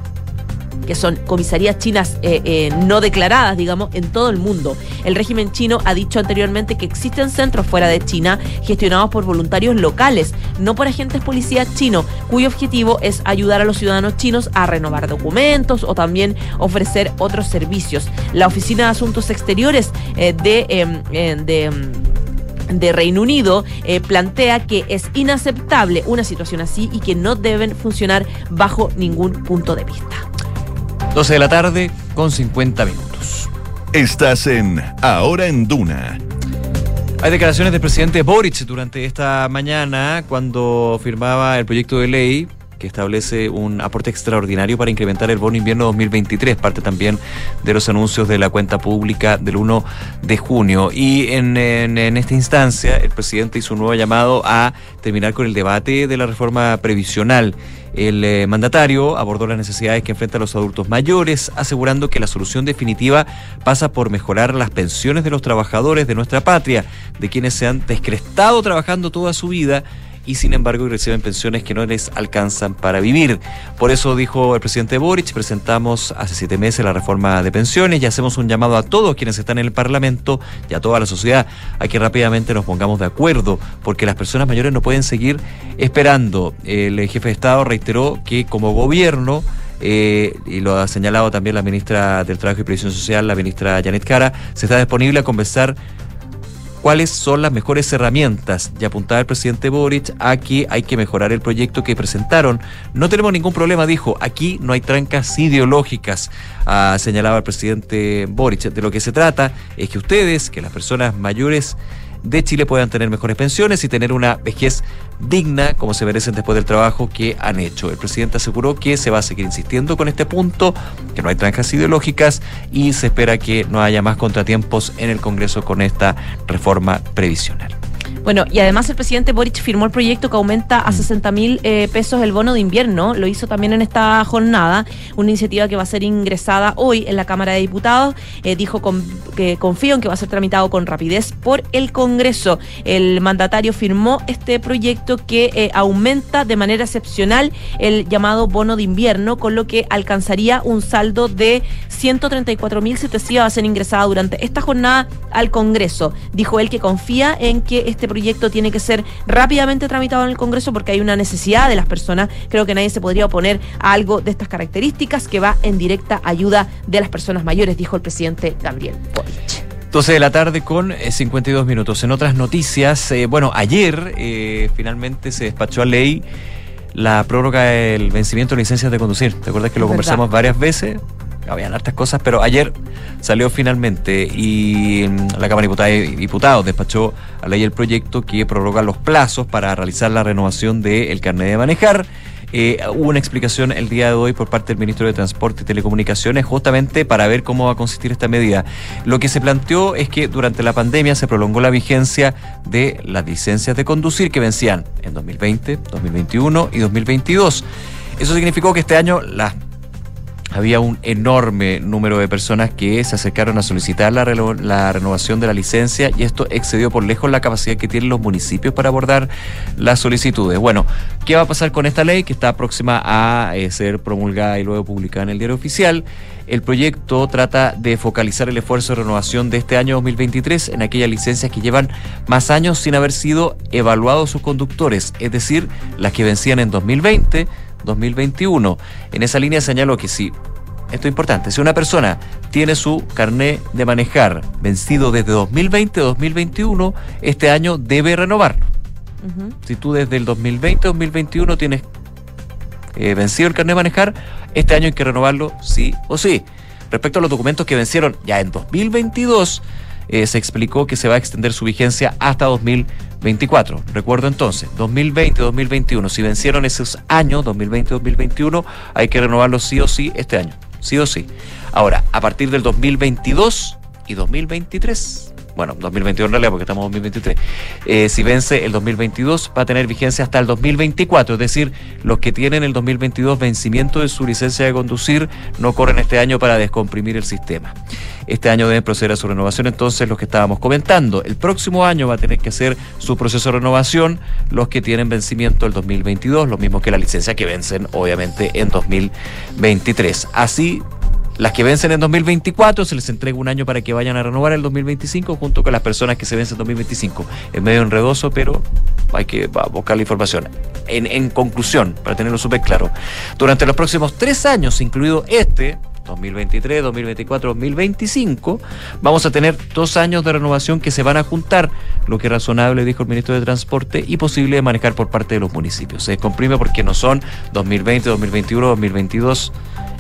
que son comisarías chinas eh, eh, no declaradas, digamos, en todo el mundo. El régimen chino ha dicho anteriormente que existen centros fuera de China gestionados por voluntarios locales, no por agentes policías chinos, cuyo objetivo es ayudar a los ciudadanos chinos a renovar documentos o también ofrecer otros servicios. La Oficina de Asuntos Exteriores de, em, em, de Reino Unido eh, plantea que es inaceptable una situación así y que no deben funcionar bajo ningún punto de vista. 12 de la tarde con 50 minutos. Estás en Ahora en Duna. Hay declaraciones del presidente Boric durante esta mañana cuando firmaba el proyecto de ley que establece un aporte extraordinario para incrementar el bono invierno 2023, parte también de los anuncios de la cuenta pública del 1 de junio. Y en, esta instancia, el presidente hizo un nuevo llamado a terminar con el debate de la reforma previsional. El eh, mandatario abordó las necesidades que enfrentan los adultos mayores, asegurando que la solución definitiva pasa por mejorar las pensiones de los trabajadores de nuestra patria, de quienes se han descrestado trabajando toda su vida y sin embargo reciben pensiones que no les alcanzan para vivir. Por eso dijo el presidente Boric, presentamos hace siete meses la reforma de pensiones y hacemos un llamado a todos quienes están en el Parlamento y a toda la sociedad a que rápidamente nos pongamos de acuerdo, porque las personas mayores no pueden seguir esperando. El jefe de Estado reiteró que como gobierno eh, y lo ha señalado también la ministra del Trabajo y Previsión Social, la ministra Janet Cara, se está disponible a conversar cuáles son las mejores herramientas. Y apuntaba el presidente Boric a que hay que mejorar el proyecto que presentaron. No tenemos ningún problema, dijo. Aquí no hay trancas ideológicas, ah, señalaba el presidente Boric. De lo que se trata es que ustedes, que las personas mayores de Chile puedan tener mejores pensiones y tener una vejez digna como se merecen después del trabajo que han hecho. El presidente aseguró que se va a seguir insistiendo con este punto, que no hay trancas ideológicas y se espera que no haya más contratiempos en el Congreso con esta reforma previsional. Bueno, y además el presidente Boric firmó el proyecto que aumenta a 60 mil eh, pesos el bono de invierno. Lo hizo también en esta jornada, una iniciativa que va a ser ingresada hoy en la Cámara de Diputados. Eh, dijo con, que confío en que va a ser tramitado con rapidez por el Congreso. El mandatario firmó este proyecto que eh, aumenta de manera excepcional el llamado bono de invierno, con lo que alcanzaría un saldo de 134 mil va a ser ingresada durante esta jornada al Congreso. Dijo él que confía en que este proyecto tiene que ser rápidamente tramitado en el Congreso porque hay una necesidad de las personas. Creo que nadie se podría oponer a algo de estas características que va en directa ayuda de las personas mayores, dijo el presidente Gabriel Boric. 12 de la tarde con 52 minutos. En otras noticias, eh, bueno, ayer eh, finalmente se despachó a ley la prórroga del vencimiento de licencias de conducir. ¿Te acuerdas que lo conversamos varias veces? Habían hartas cosas, pero ayer salió finalmente y mm, la Cámara de Diputados Diputados despachó a ley el proyecto que prorroga los plazos para realizar la renovación del carnet de manejar. Eh, hubo una explicación el día de hoy por parte del ministro de Transporte y Telecomunicaciones justamente para ver cómo va a consistir esta medida. Lo que se planteó es que durante la pandemia se prolongó la vigencia de las licencias de conducir que vencían en 2020, 2021 y 2022. Eso significó que este año las había un enorme número de personas que se acercaron a solicitar la, la, renovación de la licencia y esto excedió por lejos la capacidad que tienen los municipios para abordar las solicitudes. Bueno, ¿qué va a pasar con esta ley que está próxima a eh, ser promulgada y luego publicada en el diario oficial? El proyecto trata de focalizar el esfuerzo de renovación de este año 2023 en aquellas licencias que llevan más años sin haber sido evaluados sus conductores, es decir, las que vencían en 2020 2021. En esa línea señalo que si, esto es importante, si una persona tiene su carné de manejar vencido desde 2020 2021, este año debe renovarlo. Si tú desde el 2020 2021 tienes eh, vencido el carnet de manejar, este año hay que renovarlo sí o sí. Respecto a los documentos que vencieron ya en 2022, eh, se explicó que se va a extender su vigencia hasta 2024. Recuerdo entonces, 2020-2021, si vencieron esos años, 2020-2021, hay que renovarlos sí o sí este año, sí o sí. Ahora, a partir del 2022 y 2023, bueno, 2022 en realidad porque estamos en 2023, eh, si vence el 2022 va a tener vigencia hasta el 2024, es decir, los que tienen el 2022 vencimiento de su licencia de conducir no corren este año para descomprimir el sistema. Este año deben proceder a su renovación entonces los que estábamos comentando. El próximo año va a tener que hacer su proceso de renovación los que tienen vencimiento el 2022, lo mismo que la licencia que vencen obviamente en 2023. Así las que vencen en 2024 se les entrega un año para que vayan a renovar el 2025 junto con las personas que se vencen en 2025. Es medio enredoso, pero hay que buscar la información. En, conclusión, para tenerlo súper claro, durante los próximos tres años, incluido este, 2023, 2024, 2025, vamos a tener dos años de renovación que se van a juntar, lo que es razonable, dijo el ministro de Transporte, y posible de manejar por parte de los municipios. Se descomprime porque no son 2020, 2021, 2022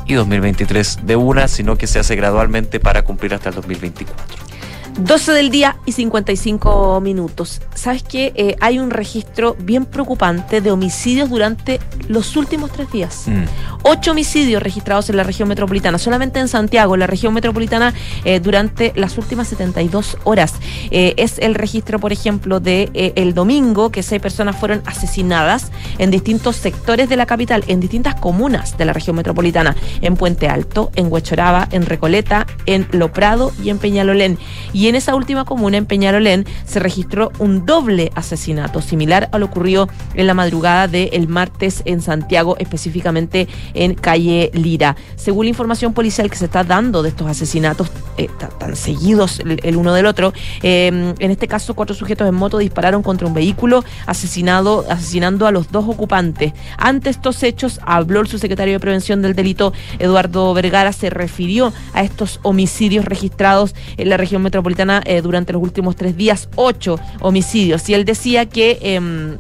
y 2023 de una, sino que se hace gradualmente para cumplir hasta el 2024. 12 del día y 55 minutos. ¿Sabes qué? Eh, hay un registro bien preocupante de homicidios durante los últimos tres días. Mm. Ocho homicidios registrados en la región metropolitana, solamente en Santiago, en la región metropolitana, eh, durante las últimas 72 horas. Eh, es el registro, por ejemplo, de el domingo, que seis personas fueron asesinadas en distintos sectores de la capital, en distintas comunas de la región metropolitana, en Puente Alto, en Huechoraba, en Recoleta, en Loprado y en Peñalolén. Y y en esa última comuna, en Peñarolén, se registró un doble asesinato, similar a lo ocurrido en la madrugada del martes en Santiago, específicamente en calle Lira. Según la información policial que se está dando de estos asesinatos eh, tan seguidos el, uno del otro, em, en este caso cuatro sujetos en moto dispararon contra un vehículo asesinado, asesinando a los dos ocupantes. Ante estos hechos, habló el subsecretario de Prevención del Delito, Eduardo Vergara, se refirió a estos homicidios registrados en la región metropolitana eh, durante los últimos tres días, ocho homicidios. Y él decía que em,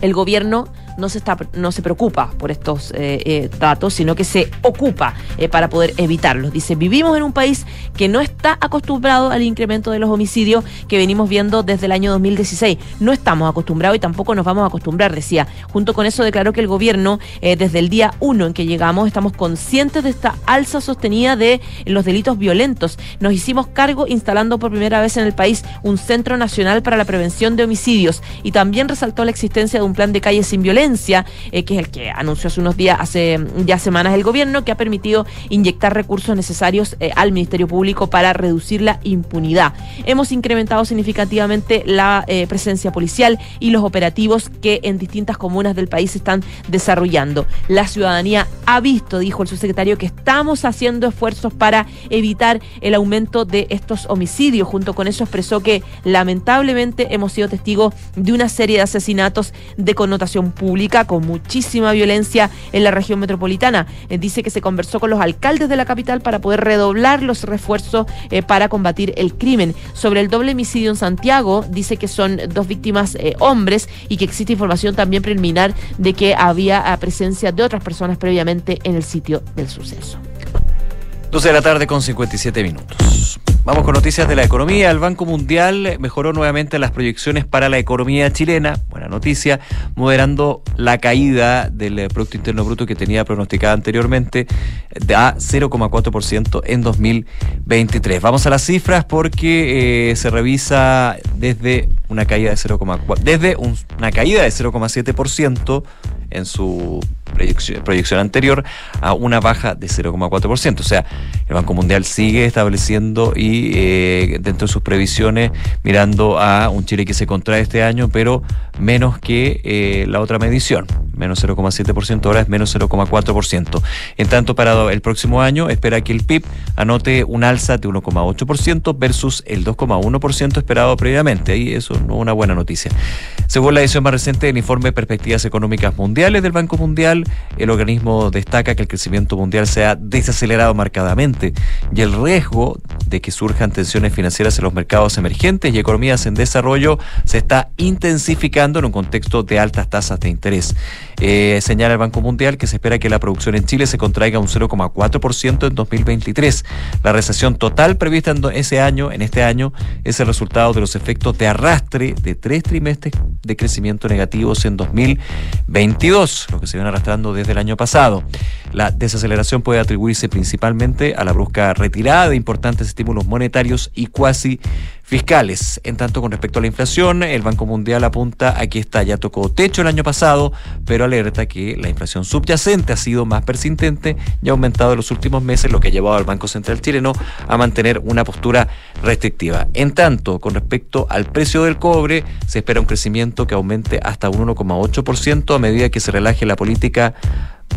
el gobierno no se, está, no se preocupa por estos eh, eh, datos, sino que se ocupa eh, para poder evitarlos. Dice, vivimos en un país que no está acostumbrado al incremento de los homicidios que venimos viendo desde el año 2016. No estamos acostumbrados y tampoco nos vamos a acostumbrar, decía. Junto con eso declaró que el gobierno, desde el día uno en que llegamos, estamos conscientes de esta alza sostenida de los delitos violentos. Nos hicimos cargo instalando por primera vez en el país un Centro Nacional para la Prevención de Homicidios y también resaltó la existencia de un plan de calles sin violencia eh, que es el que anunció hace unos días, hace ya semanas el gobierno, que ha permitido inyectar recursos necesarios eh, al Ministerio Público para reducir la impunidad. Hemos incrementado significativamente la eh, presencia policial y los operativos que en distintas comunas del país se están desarrollando. La ciudadanía ha visto, dijo el subsecretario, que estamos haciendo esfuerzos para evitar el aumento de estos homicidios. Junto con eso expresó que lamentablemente hemos sido testigos de una serie de asesinatos de connotación pública con muchísima violencia en la región metropolitana. Eh, dice que se conversó con los alcaldes de la capital para poder redoblar los refuerzos eh, para combatir el crimen. Sobre el doble homicidio en Santiago, dice que son dos víctimas eh, hombres y que existe información también preliminar de que había presencia de otras personas previamente en el sitio del suceso. 12 de la tarde con 57 minutos. Vamos con noticias de la economía. El Banco Mundial mejoró nuevamente las proyecciones para la economía chilena. Buena noticia, moderando la caída del eh, Producto Interno Bruto que tenía pronosticada anteriormente a 0,4% en 2023. Vamos a las cifras porque eh, se revisa desde una caída de 0,4, desde una caída de 0,7% en su proyección, anterior a una baja de 0,4%. O sea, el Banco Mundial sigue estableciendo y eh, dentro de sus previsiones mirando a un Chile que se contrae este año, pero menos que eh, la otra medición, menos 0,7%, ahora es menos 0,4%. En tanto, para el próximo año espera que el PIB anote un alza de 1,8% versus el 2,1% esperado previamente. Y eso no es una buena noticia. Según la edición más reciente del informe Perspectivas Económicas Mundiales del Banco Mundial, el organismo destaca que el crecimiento mundial se ha desacelerado marcadamente y el riesgo de que surjan tensiones financieras en los mercados emergentes y economías en desarrollo se está intensificando en un contexto de altas tasas de interés. Eh, señala el Banco Mundial que se espera que la producción en Chile se contraiga un 0,4% en 2023. La recesión total prevista en ese año, en este año, es el resultado de los efectos de arrastre de tres trimestres de crecimiento negativos en 2022, lo que se viene arrastrando desde el año pasado. La desaceleración puede atribuirse principalmente a la brusca retirada de importantes estímulos monetarios y cuasi fiscales. En tanto, con respecto a la inflación, el Banco Mundial apunta a que esta ya tocó techo el año pasado, pero alerta que la inflación subyacente ha sido más persistente y ha aumentado en los últimos meses, lo que ha llevado al Banco Central chileno a mantener una postura restrictiva. En tanto, con respecto al precio del cobre, se espera un crecimiento que aumente hasta un 1,8% a medida que se relaje la política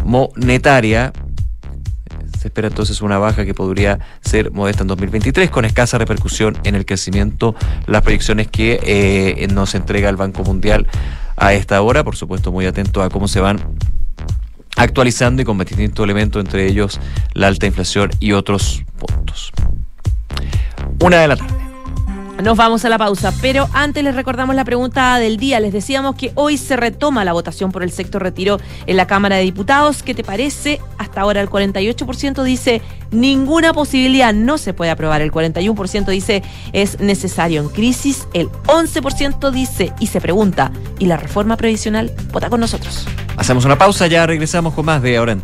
monetaria se espera entonces una baja que podría ser modesta en 2023 con escasa repercusión en el crecimiento, las proyecciones que eh, nos entrega el Banco Mundial a esta hora, por supuesto muy atento a cómo se van actualizando y con distintos elementos, entre ellos la alta inflación y otros puntos. Una de la tarde. Nos vamos a la pausa, pero antes les recordamos la pregunta del día. Les decíamos que hoy se retoma la votación por el sector retiro en la Cámara de Diputados. ¿Qué te parece? Hasta ahora el 48% dice ninguna posibilidad, no se puede aprobar. El 41% dice es necesario en crisis. El 11% dice y se pregunta, ¿y la reforma previsional? Vota con nosotros. Hacemos una pausa, ya regresamos con más de Ahora en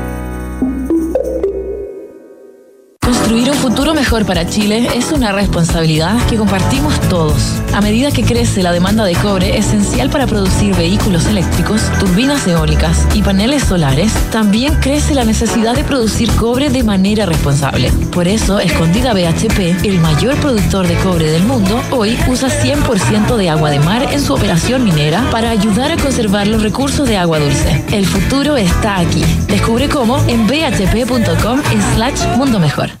Futuro mejor para Chile es una responsabilidad que compartimos todos. A medida que crece la demanda de cobre esencial para producir vehículos eléctricos, turbinas eólicas y paneles solares, también crece la necesidad de producir cobre de manera responsable. Por eso, Escondida BHP, el mayor productor de cobre del mundo, hoy usa 100% de agua de mar en su operación minera para ayudar a conservar los recursos de agua dulce. El futuro está aquí. Descubre cómo en bhp.com slash mundo mejor.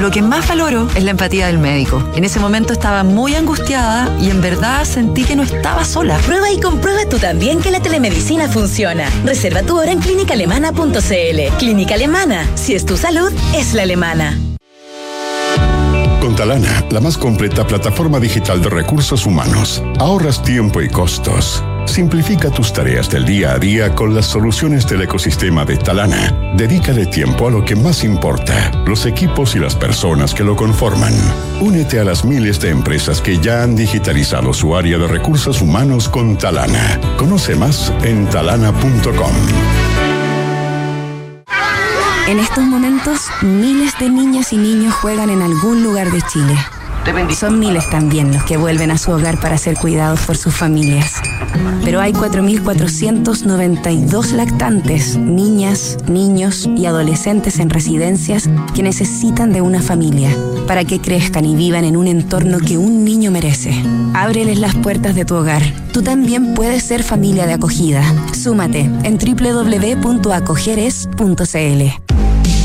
Lo que más valoro es la empatía del médico. En ese momento estaba muy angustiada y en verdad sentí que no estaba sola. Prueba y comprueba tú también que la telemedicina funciona. Reserva tu hora en clínicaalemana.cl. Clínica Alemana. Si es tu salud, es la alemana. Con Talana, la más completa plataforma digital de recursos humanos, ahorras tiempo y costos. Simplifica tus tareas del día a día con las soluciones del ecosistema de Talana. Dedícale tiempo a lo que más importa, los equipos y las personas que lo conforman. Únete a las miles de empresas que ya han digitalizado su área de recursos humanos con Talana. Conoce más en talana.com. En estos momentos, miles de niñas y niños juegan en algún lugar de Chile. Son miles también los que vuelven a su hogar para ser cuidados por sus familias. Pero hay 4.492 lactantes, niñas, niños y adolescentes en residencias que necesitan de una familia para que crezcan y vivan en un entorno que un niño merece. Ábreles las puertas de tu hogar. Tú también puedes ser familia de acogida. Súmate en www.acogeres.cl.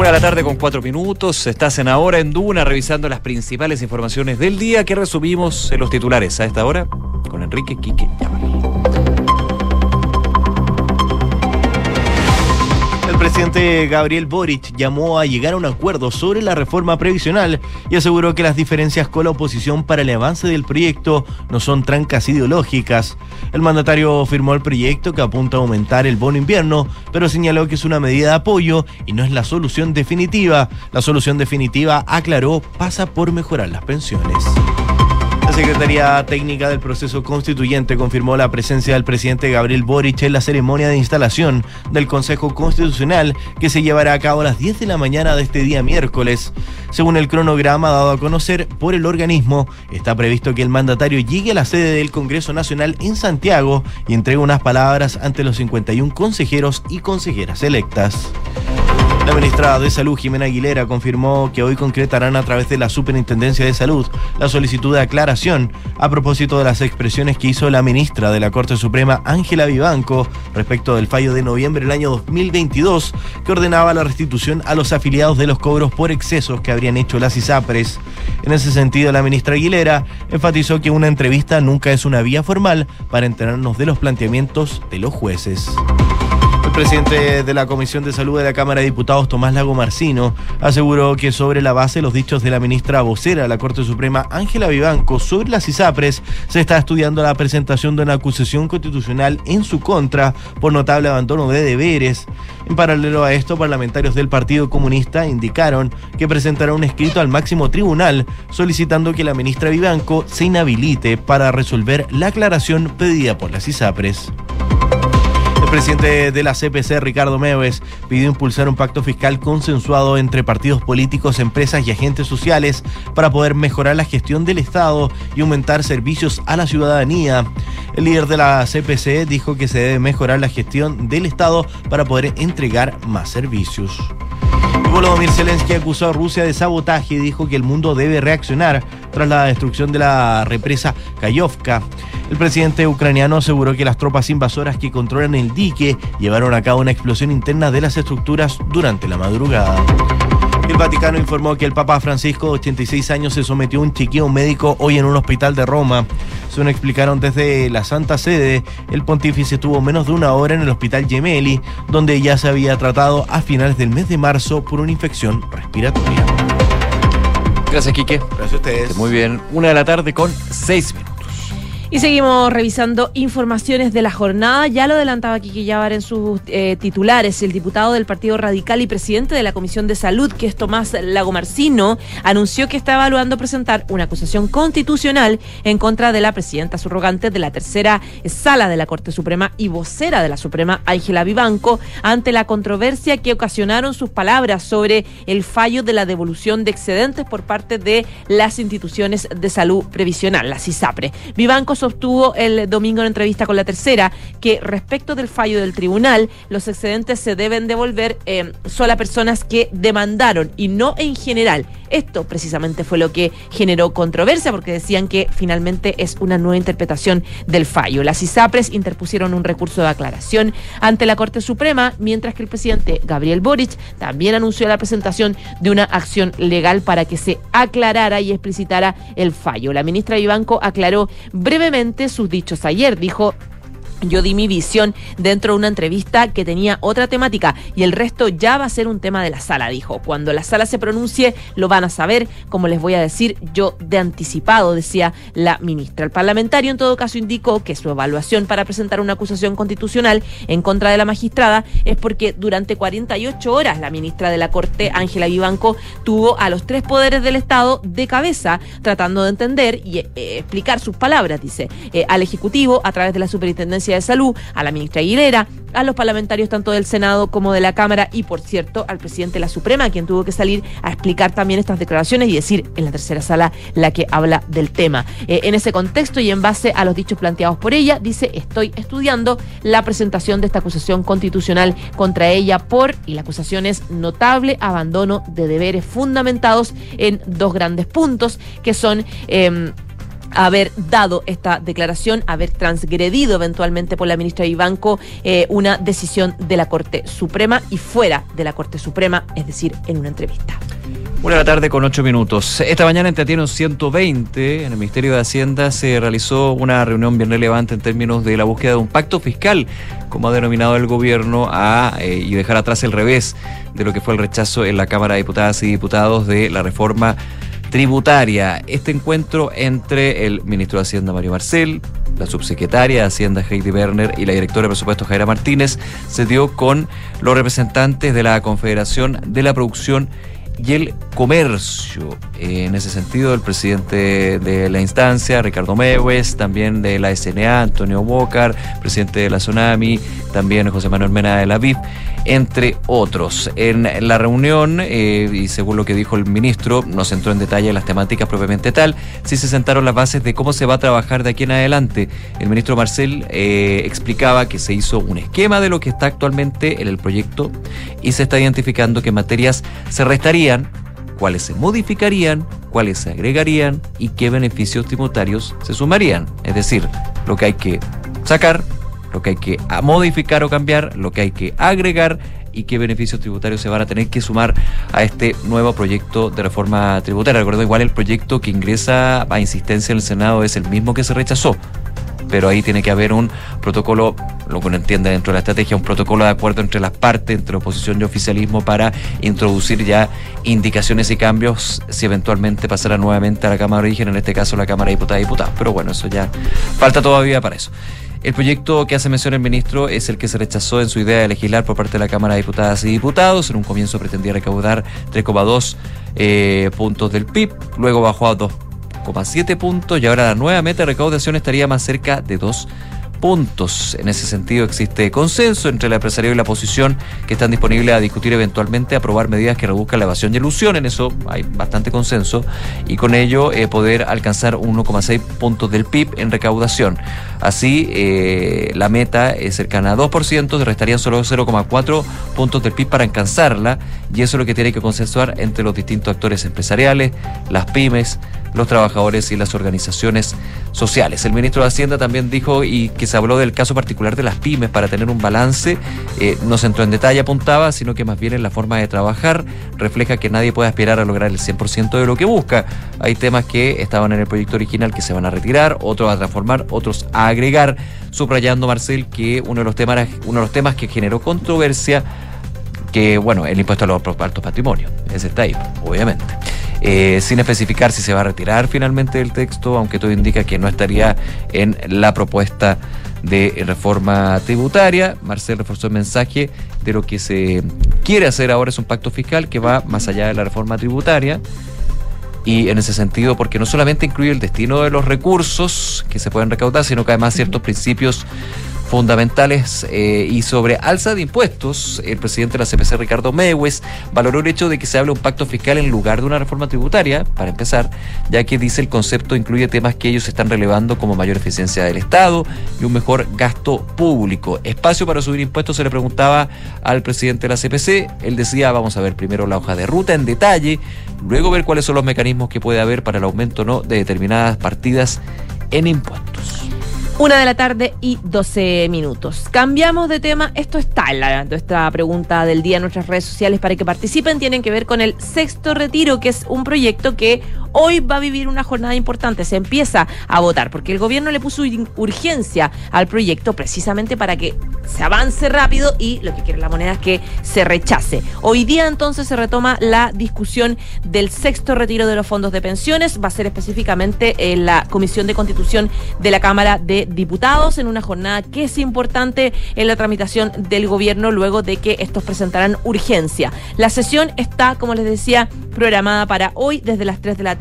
Una de la tarde con cuatro minutos. Estás en Ahora en Duna revisando las principales informaciones del día que resumimos en los titulares a esta hora con Enrique Quique presidente Gabriel Boric llamó a llegar a un acuerdo sobre la reforma previsional y aseguró que las diferencias con la oposición para el avance del proyecto no son trancas ideológicas. El mandatario firmó el proyecto que apunta a aumentar el bono invierno, pero señaló que es una medida de apoyo y no es la solución definitiva. La solución definitiva, aclaró, pasa por mejorar las pensiones. La Secretaría Técnica del Proceso Constituyente confirmó la presencia del presidente Gabriel Boric en la ceremonia de instalación del Consejo Constitucional que se llevará a cabo a las 10 de la mañana de este día miércoles. Según el cronograma dado a conocer por el organismo, está previsto que el mandatario llegue a la sede del Congreso Nacional en Santiago y entregue unas palabras ante los 51 consejeros y consejeras electas. La ministra de Salud, Jimena Aguilera, confirmó que hoy concretarán a través de la Superintendencia de Salud la solicitud de aclaración a propósito de las expresiones que hizo la ministra de la Corte Suprema, Ángela Vivanco, respecto del fallo de noviembre del año 2022 que ordenaba la restitución a los afiliados de los cobros por excesos que habrían hecho las ISAPRES. En ese sentido, la ministra Aguilera enfatizó que una entrevista nunca es una vía formal para enterarnos de los planteamientos de los jueces. Presidente de la Comisión de Salud de la Cámara de Diputados, Tomás Lago Marcino, aseguró que sobre la base de los dichos de la ministra vocera de la Corte Suprema, Ángela Vivanco, sobre las ISAPRES, se está estudiando la presentación de una acusación constitucional en su contra por notable abandono de deberes. En paralelo a esto, parlamentarios del Partido Comunista indicaron que presentará un escrito al máximo tribunal solicitando que la ministra Vivanco se inhabilite para resolver la aclaración pedida por las ISAPRES. El presidente de la CPC, Ricardo Meves, pidió impulsar un pacto fiscal consensuado entre partidos políticos, empresas y agentes sociales para poder mejorar la gestión del Estado y aumentar servicios a la ciudadanía. El líder de la CPC dijo que se debe mejorar la gestión del Estado para poder entregar más servicios. Volodymyr Zelensky acusó a Rusia de sabotaje y dijo que el mundo debe reaccionar tras la destrucción de la represa Kayovka. El presidente ucraniano aseguró que las tropas invasoras que controlan el dique llevaron a cabo una explosión interna de las estructuras durante la madrugada. El Vaticano informó que el Papa Francisco, de 86 años, se sometió a un chequeo médico hoy en un hospital de Roma. Según explicaron desde la Santa Sede, el pontífice estuvo menos de una hora en el hospital Gemelli, donde ya se había tratado a finales del mes de marzo por una infección respiratoria. Gracias, Quique. Gracias a ustedes. Muy bien. Una de la tarde con seis minutos. Y seguimos revisando informaciones de la jornada. Ya lo adelantaba Kiki Yavar en sus eh, titulares. El diputado del Partido Radical y presidente de la Comisión de Salud, que es Tomás Lagomarcino, anunció que está evaluando presentar una acusación constitucional en contra de la presidenta subrogante de la tercera sala de la Corte Suprema y vocera de la Suprema, Ángela Vivanco, ante la controversia que ocasionaron sus palabras sobre el fallo de la devolución de excedentes por parte de las instituciones de salud previsional, las ISAPRE. Vivanco sostuvo el domingo en entrevista con la tercera que respecto del fallo del tribunal, los excedentes se deben devolver eh, solo a personas que demandaron y no en general. Esto precisamente fue lo que generó controversia porque decían que finalmente es una nueva interpretación del fallo. Las ISAPRES interpusieron un recurso de aclaración ante la Corte Suprema, mientras que el presidente Gabriel Boric también anunció la presentación de una acción legal para que se aclarara y explicitara el fallo. La ministra Vivanco aclaró brevemente sus dichos ayer. Dijo yo di mi visión dentro de una entrevista que tenía otra temática y el resto ya va a ser un tema de la sala, dijo. Cuando la sala se pronuncie lo van a saber, como les voy a decir yo de anticipado, decía la ministra. El parlamentario en todo caso indicó que su evaluación para presentar una acusación constitucional en contra de la magistrada es porque durante 48 horas la ministra de la Corte, Ángela Vivanco, tuvo a los tres poderes del Estado de cabeza tratando de entender y eh, explicar sus palabras, dice, eh, al Ejecutivo a través de la Superintendencia de Salud, a la ministra Aguilera, a los parlamentarios tanto del Senado como de la Cámara y, por cierto, al presidente de la Suprema, quien tuvo que salir a explicar también estas declaraciones y decir en la tercera sala la que habla del tema. Eh, en ese contexto y en base a los dichos planteados por ella, dice, estoy estudiando la presentación de esta acusación constitucional contra ella por, y la acusación es notable abandono de deberes fundamentados en dos grandes puntos, que son... Eh, haber dado esta declaración, haber transgredido eventualmente por la ministra Ibanco eh, una decisión de la Corte Suprema y fuera de la Corte Suprema, es decir, en una entrevista. Una de la tarde con ocho minutos. Esta mañana en Tatiano 120, en el Ministerio de Hacienda, se realizó una reunión bien relevante en términos de la búsqueda de un pacto fiscal, como ha denominado el gobierno, a, eh, y dejar atrás el revés de lo que fue el rechazo en la Cámara de Diputadas y Diputados de la reforma tributaria. Este encuentro entre el ministro de Hacienda Mario Marcel, la subsecretaria de Hacienda Heidi Werner y la directora de presupuesto Jaira Martínez se dio con los representantes de la Confederación de la Producción y el comercio. En ese sentido, el presidente de la instancia, Ricardo Mewes, también de la SNA, Antonio Bocar, presidente de la Tsunami, también José Manuel Mena de la VIP, entre otros. En la reunión, eh, y según lo que dijo el ministro, no se entró en detalle las temáticas propiamente tal, sí se sentaron las bases de cómo se va a trabajar de aquí en adelante. El ministro Marcel eh, explicaba que se hizo un esquema de lo que está actualmente en el proyecto y se está identificando qué materias se restarían cuáles se modificarían, cuáles se agregarían y qué beneficios tributarios se sumarían. Es decir, lo que hay que sacar, lo que hay que modificar o cambiar, lo que hay que agregar y qué beneficios tributarios se van a tener que sumar a este nuevo proyecto de reforma tributaria. Recuerdo igual el proyecto que ingresa a insistencia en el Senado es el mismo que se rechazó pero ahí tiene que haber un protocolo, lo que uno entiende dentro de la estrategia, un protocolo de acuerdo entre las partes, entre oposición y oficialismo, para introducir ya indicaciones y cambios si eventualmente pasara nuevamente a la Cámara de Origen, en este caso la Cámara de Diputadas y Diputados. Pero bueno, eso ya falta todavía para eso. El proyecto que hace mención el ministro es el que se rechazó en su idea de legislar por parte de la Cámara de Diputadas y Diputados. En un comienzo pretendía recaudar 3,2 eh, puntos del PIB, luego bajó a 2 7 puntos y ahora la nueva meta de recaudación estaría más cerca de 2 puntos. En ese sentido existe consenso entre el empresario y la oposición que están disponibles a discutir eventualmente aprobar medidas que reduzcan la evasión y ilusión. En eso hay bastante consenso y con ello eh, poder alcanzar 1,6 puntos del PIB en recaudación. Así, eh, la meta es cercana a 2%, se restarían solo 0,4 puntos del PIB para alcanzarla y eso es lo que tiene que consensuar entre los distintos actores empresariales, las pymes, los trabajadores y las organizaciones sociales. El ministro de Hacienda también dijo y que se habló del caso particular de las pymes para tener un balance, eh, no se entró en detalle, apuntaba, sino que más bien en la forma de trabajar refleja que nadie puede aspirar a lograr el 100% de lo que busca. Hay temas que estaban en el proyecto original que se van a retirar, otros a transformar, otros a agregar, subrayando Marcel que uno de los temas, uno de los temas que generó controversia que, bueno, el impuesto a los altos patrimonios, ese está ahí, obviamente. Eh, sin especificar si se va a retirar finalmente del texto, aunque todo indica que no estaría en la propuesta de reforma tributaria. Marcel reforzó el mensaje de lo que se quiere hacer ahora es un pacto fiscal que va más allá de la reforma tributaria. Y en ese sentido, porque no solamente incluye el destino de los recursos que se pueden recaudar, sino que además ciertos principios fundamentales eh, y sobre alza de impuestos, el presidente de la CPC, Ricardo Mewes, valoró el hecho de que se hable un pacto fiscal en lugar de una reforma tributaria, para empezar, ya que dice el concepto incluye temas que ellos están relevando como mayor eficiencia del Estado y un mejor gasto público. Espacio para subir impuestos se le preguntaba al presidente de la CPC, él decía, vamos a ver primero la hoja de ruta en detalle, luego ver cuáles son los mecanismos que puede haber para el aumento no de determinadas partidas en impuestos. Una de la tarde y 12 minutos. Cambiamos de tema. Esto está en la, pregunta del día en nuestras redes sociales para que participen. Tienen que ver con el sexto retiro, que es un proyecto que hoy va a vivir una jornada importante. Se empieza a votar porque el gobierno le puso urgencia al proyecto precisamente para que se avance rápido y lo que quiere la moneda es que se rechace. Hoy día entonces se retoma la discusión del sexto retiro de los fondos de pensiones. Va a ser específicamente en la Comisión de Constitución de la Cámara de Diputados en una jornada que es importante en la tramitación del gobierno luego de que estos presentarán urgencia. La sesión está, como les decía, programada para hoy desde las 3 de la tarde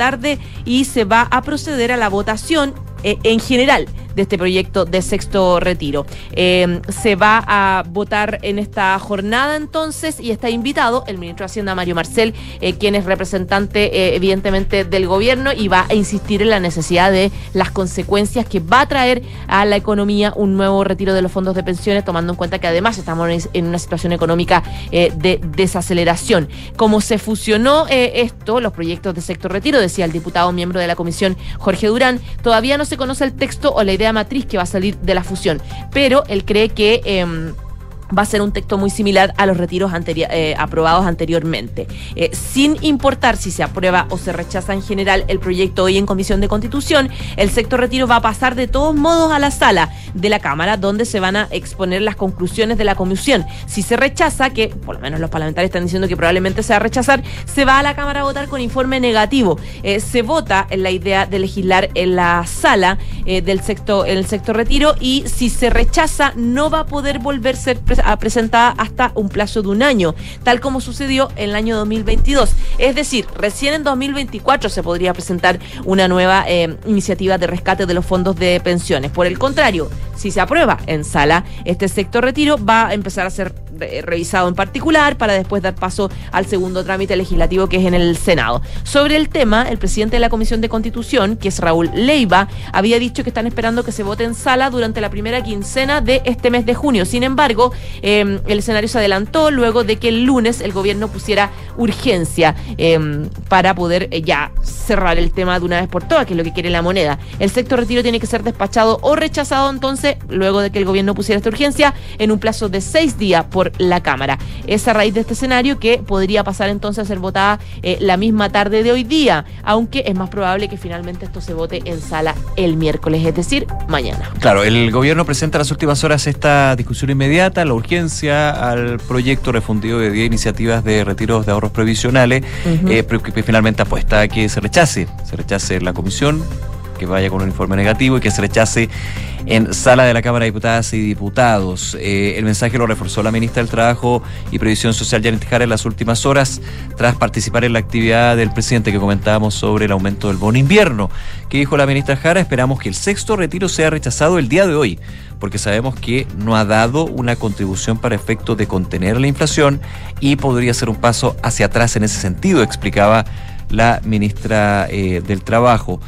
y se va a proceder a la votación eh, en general de este proyecto de sexto retiro. Eh, se va a votar en esta jornada entonces y está invitado el ministro de Hacienda Mario Marcel, eh, quien es representante evidentemente del gobierno y va a insistir en la necesidad de las consecuencias que va a traer a la economía un nuevo retiro de los fondos de pensiones, tomando en cuenta que además estamos en una situación económica de desaceleración. Como se fusionó esto, los proyectos de sexto retiro, decía el diputado miembro de la comisión Jorge Durán, todavía no se conoce el texto o la idea matriz que va a salir de la fusión, pero él cree que... Em, va a ser un texto muy similar a los retiros eh, aprobados anteriormente. Eh, sin importar si se aprueba o se rechaza en general el proyecto hoy en Comisión de Constitución, el sector retiro va a pasar de todos modos a la sala de la Cámara, donde se van a exponer las conclusiones de la comisión. Si se rechaza, que por lo menos los parlamentarios están diciendo que probablemente se va a rechazar, se va a la Cámara a votar con informe negativo. Eh, se vota en la idea de legislar en la sala del sector, en el sector retiro y si se rechaza no va a poder volver a ser pre- a presentada hasta un plazo de un año, tal como sucedió en el año 2022. Es decir, recién en 2024 se podría presentar una nueva eh, iniciativa de rescate de los fondos de pensiones. Por el contrario, si se aprueba en sala, este sector retiro va a empezar a ser eh, revisado en particular para después dar paso al segundo trámite legislativo que es en el Senado. Sobre el tema, el presidente de la Comisión de Constitución, que es Raúl Leiva, había dicho que están esperando que se vote en sala durante la primera quincena de este mes de junio. Sin embargo, eh, el escenario se adelantó luego de que el lunes el gobierno pusiera urgencia eh, para poder eh, ya cerrar el tema de una vez por todas, que es lo que quiere la moneda. El sector retiro tiene que ser despachado o rechazado entonces, luego de que el gobierno pusiera esta urgencia, en un plazo de seis días por la Cámara. Es a raíz de este escenario que podría pasar entonces a ser votada eh, la misma tarde de hoy día, aunque es más probable que finalmente esto se vote en sala el miércoles, es decir, mañana. Claro, el gobierno presenta en las últimas horas esta discusión inmediata, la urgencia al proyecto refundido de 10 iniciativas de retiros de ahorros previsionales, Ujú. eh, pero que finalmente apuesta a que se rechace, se rechace la comisión, que vaya con un informe negativo y que se rechace en sala de la Cámara de Diputadas y Diputados. Eh, el mensaje lo reforzó la ministra del Trabajo y Previsión Social, Janet Jara, en las últimas horas, tras participar en la actividad del presidente que comentábamos sobre el aumento del bono invierno. que dijo la ministra Jara? Esperamos que el sexto retiro sea rechazado el día de hoy, porque sabemos que no ha dado una contribución para efectos de contener la inflación y podría ser un paso hacia atrás en ese sentido, explicaba la ministra eh, del Trabajo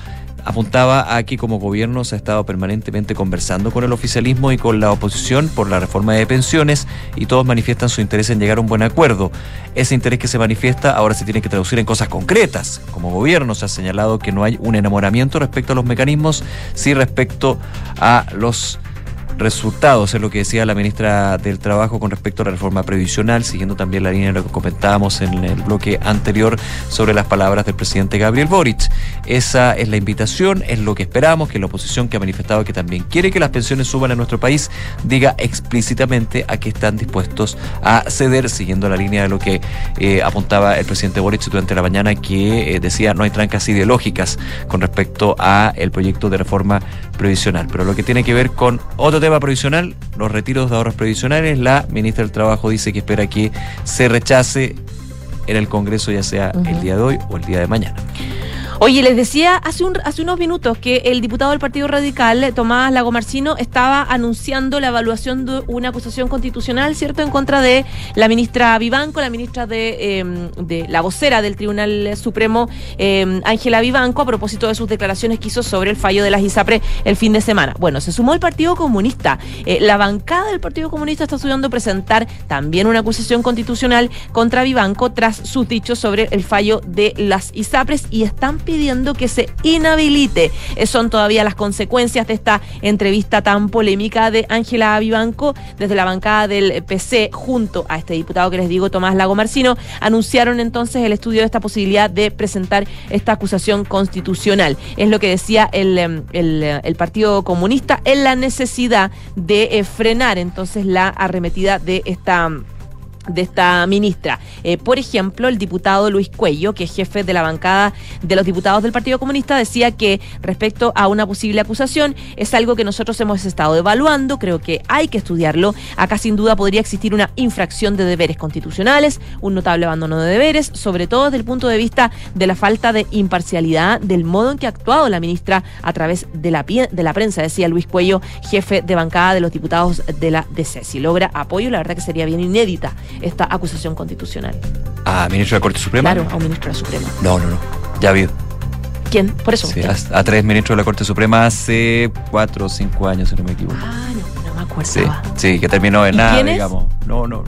apuntaba a que como gobierno se ha estado permanentemente conversando con el oficialismo y con la oposición por la reforma de pensiones y todos manifiestan su interés en llegar a un buen acuerdo. Ese interés que se manifiesta ahora se tiene que traducir en cosas concretas. Como gobierno se ha señalado que no hay un enamoramiento respecto a los mecanismos, sí respecto a los resultados, es lo que decía la ministra del Trabajo con respecto a la reforma previsional, siguiendo también la línea de lo que comentábamos en el bloque anterior sobre las palabras del presidente Gabriel Boric. Esa es la invitación, es lo que esperamos, que la oposición que ha manifestado que también quiere que las pensiones suban en nuestro país, diga explícitamente a qué están dispuestos a ceder, siguiendo la línea de lo que eh, apuntaba el presidente Boric durante la mañana, que eh, decía no hay trancas ideológicas con respecto a el proyecto de reforma previsional. Pero lo que tiene que ver con otro tema previsional, los retiros de ahorros previsionales, la ministra del Trabajo dice que espera que se rechace en el Congreso, ya sea el día de hoy o el día de mañana. Oye, les decía hace, un, hace unos minutos que el diputado del Partido Radical, Tomás Lagomarcino, estaba anunciando la evaluación de una acusación constitucional, ¿cierto?, en contra de la ministra Vivanco, la ministra de, de la vocera del Tribunal Supremo, eh, Ángela Vivanco, a propósito de sus declaraciones que hizo sobre el fallo de las ISAPRE el fin de semana. Bueno, se sumó el Partido Comunista. Eh, la bancada del Partido Comunista está estudiando presentar también una acusación constitucional contra Vivanco tras sus dichos sobre el fallo de las ISAPRES y están que se inhabilite. Eh, son todavía las consecuencias de esta entrevista tan polémica de Ángela Vivanco desde la bancada del PC junto a este diputado que les digo, Tomás Lago Marcino, anunciaron entonces el estudio de esta posibilidad de presentar esta acusación constitucional. Es lo que decía el, em, el, eh, el Partido Comunista en la necesidad de eh, frenar entonces la arremetida de esta de esta ministra. Eh, por ejemplo, el diputado Luis Cuello, que es jefe de la bancada de los diputados del Partido Comunista, decía que respecto a una posible acusación es algo que nosotros hemos estado evaluando, creo que hay que estudiarlo. Acá sin duda podría existir una infracción de deberes constitucionales, un notable abandono de deberes, sobre todo desde el punto de vista de la falta de imparcialidad del modo en que ha actuado la ministra a través de la, de la prensa, decía Luis Cuello, jefe de bancada de los diputados de la DC. Si logra apoyo, la verdad que sería bien inédita esta acusación constitucional. ¿A ministro de la Corte Suprema? Claro, a un ministro de la Suprema. No, no, no. Ya ha habido. ¿Quién? Por eso. Sí, a, a tres ministros de la Corte Suprema hace cuatro o cinco años, si no me equivoco. Ah, no, no me acuerdo. Sí, sí, que terminó en ¿Y nada, digamos. No, no.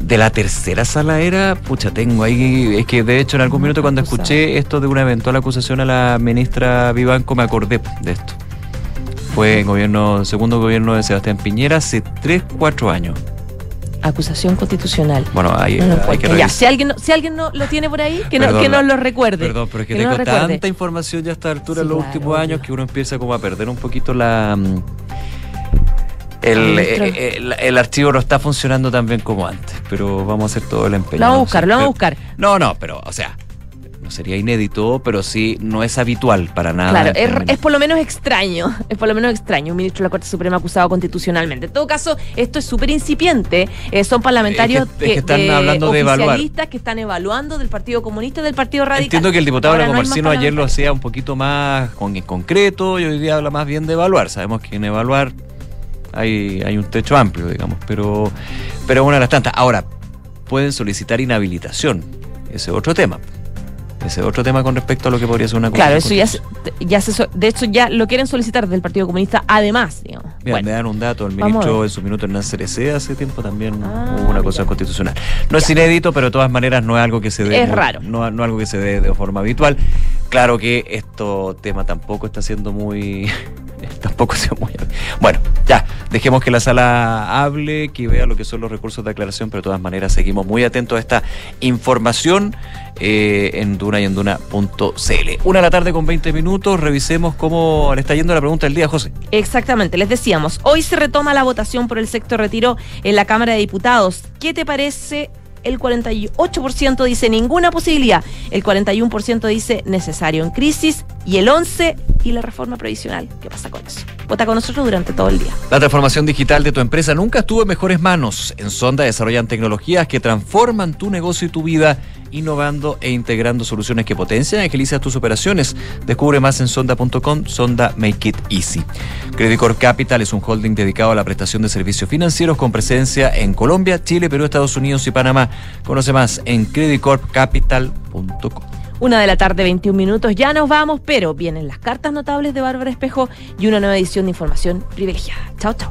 De la tercera sala era, pucha, tengo ahí, es que de hecho en algún minuto cuando escuché esto de una eventual acusación a la ministra Vivanco me acordé de esto. fue en gobierno, segundo gobierno de Sebastián Piñera hace 3, 4 años. Acusación constitucional. Bueno, hay, No lo hay que ya, si alguien, no- si alguien no lo tiene por ahí, que, no, que nos lo recuerde. Perdón, pero es que, Que tengo tanta información ya a esta altura Sí, en los claro, últimos años que uno empieza como a perder un poquito la... mm, El, Administra- eh, el, el archivo no está funcionando tan bien como antes, pero vamos a hacer todo el empeño. Lo vamos a buscar, lo vamos a buscar. No, no, pero, o sea, sería inédito, pero sí no es habitual para nada. Claro, es, es por lo menos extraño, es por lo menos extraño un ministro de la Corte Suprema acusado constitucionalmente. En todo caso, esto es súper incipiente. Eh, son parlamentarios Es que- es que están hablando de evaluar. que están evaluando del Partido Comunista y del Partido Radical. Entiendo que el diputado Ahora Lago no Marcino ayer lo hacía un poquito más con, en concreto y hoy día habla más bien de evaluar. Sabemos que en evaluar hay, hay un techo amplio, digamos, pero, pero una de las tantas. Ahora, pueden solicitar inhabilitación. Ese es otro tema. Ese es otro tema con respecto a lo que podría ser una Claro, eso ya se, ya se de hecho ya lo quieren solicitar del Partido Comunista además, digamos. Mira, Bueno, me dan un dato, el ministro en su minuto Hernán Cereceda hace tiempo también Ah, hubo una acusación constitucional. No es inédito, pero de todas maneras no es algo que se dé Es muy- raro. No, no algo que se dé de forma habitual. Claro que esto tema tampoco está siendo muy tampoco sido muy bueno ya dejemos que la sala hable que vea lo que son los recursos de aclaración pero de todas maneras seguimos muy atentos a esta información eh, en duna y en duna.cl una de la tarde con 20 minutos revisemos cómo le está yendo la pregunta del día José Exactamente, les decíamos, hoy se retoma la votación por el sexto retiro en la Cámara de Diputados. ¿Qué te parece? El 48% dice ninguna posibilidad, el 41% dice necesario en crisis y el 11% y la reforma previsional. ¿Qué pasa con eso? Vota con nosotros durante todo el día. La transformación digital de tu empresa nunca estuvo en mejores manos. En Sonda desarrollan tecnologías que transforman tu negocio y tu vida, innovando e integrando soluciones que potencian y agilizan tus operaciones. Descubre más en sonda.com, Sonda Make It Easy. Credit Corp Capital es un holding dedicado a la prestación de servicios financieros con presencia en Colombia, Chile, Perú, Estados Unidos y Panamá. Conoce más en creditcorpcapital.com. Una de la tarde, 21 minutos. Ya nos vamos, pero vienen las cartas notables de Bárbara Espejo y una nueva edición de información privilegiada. Chao, chao.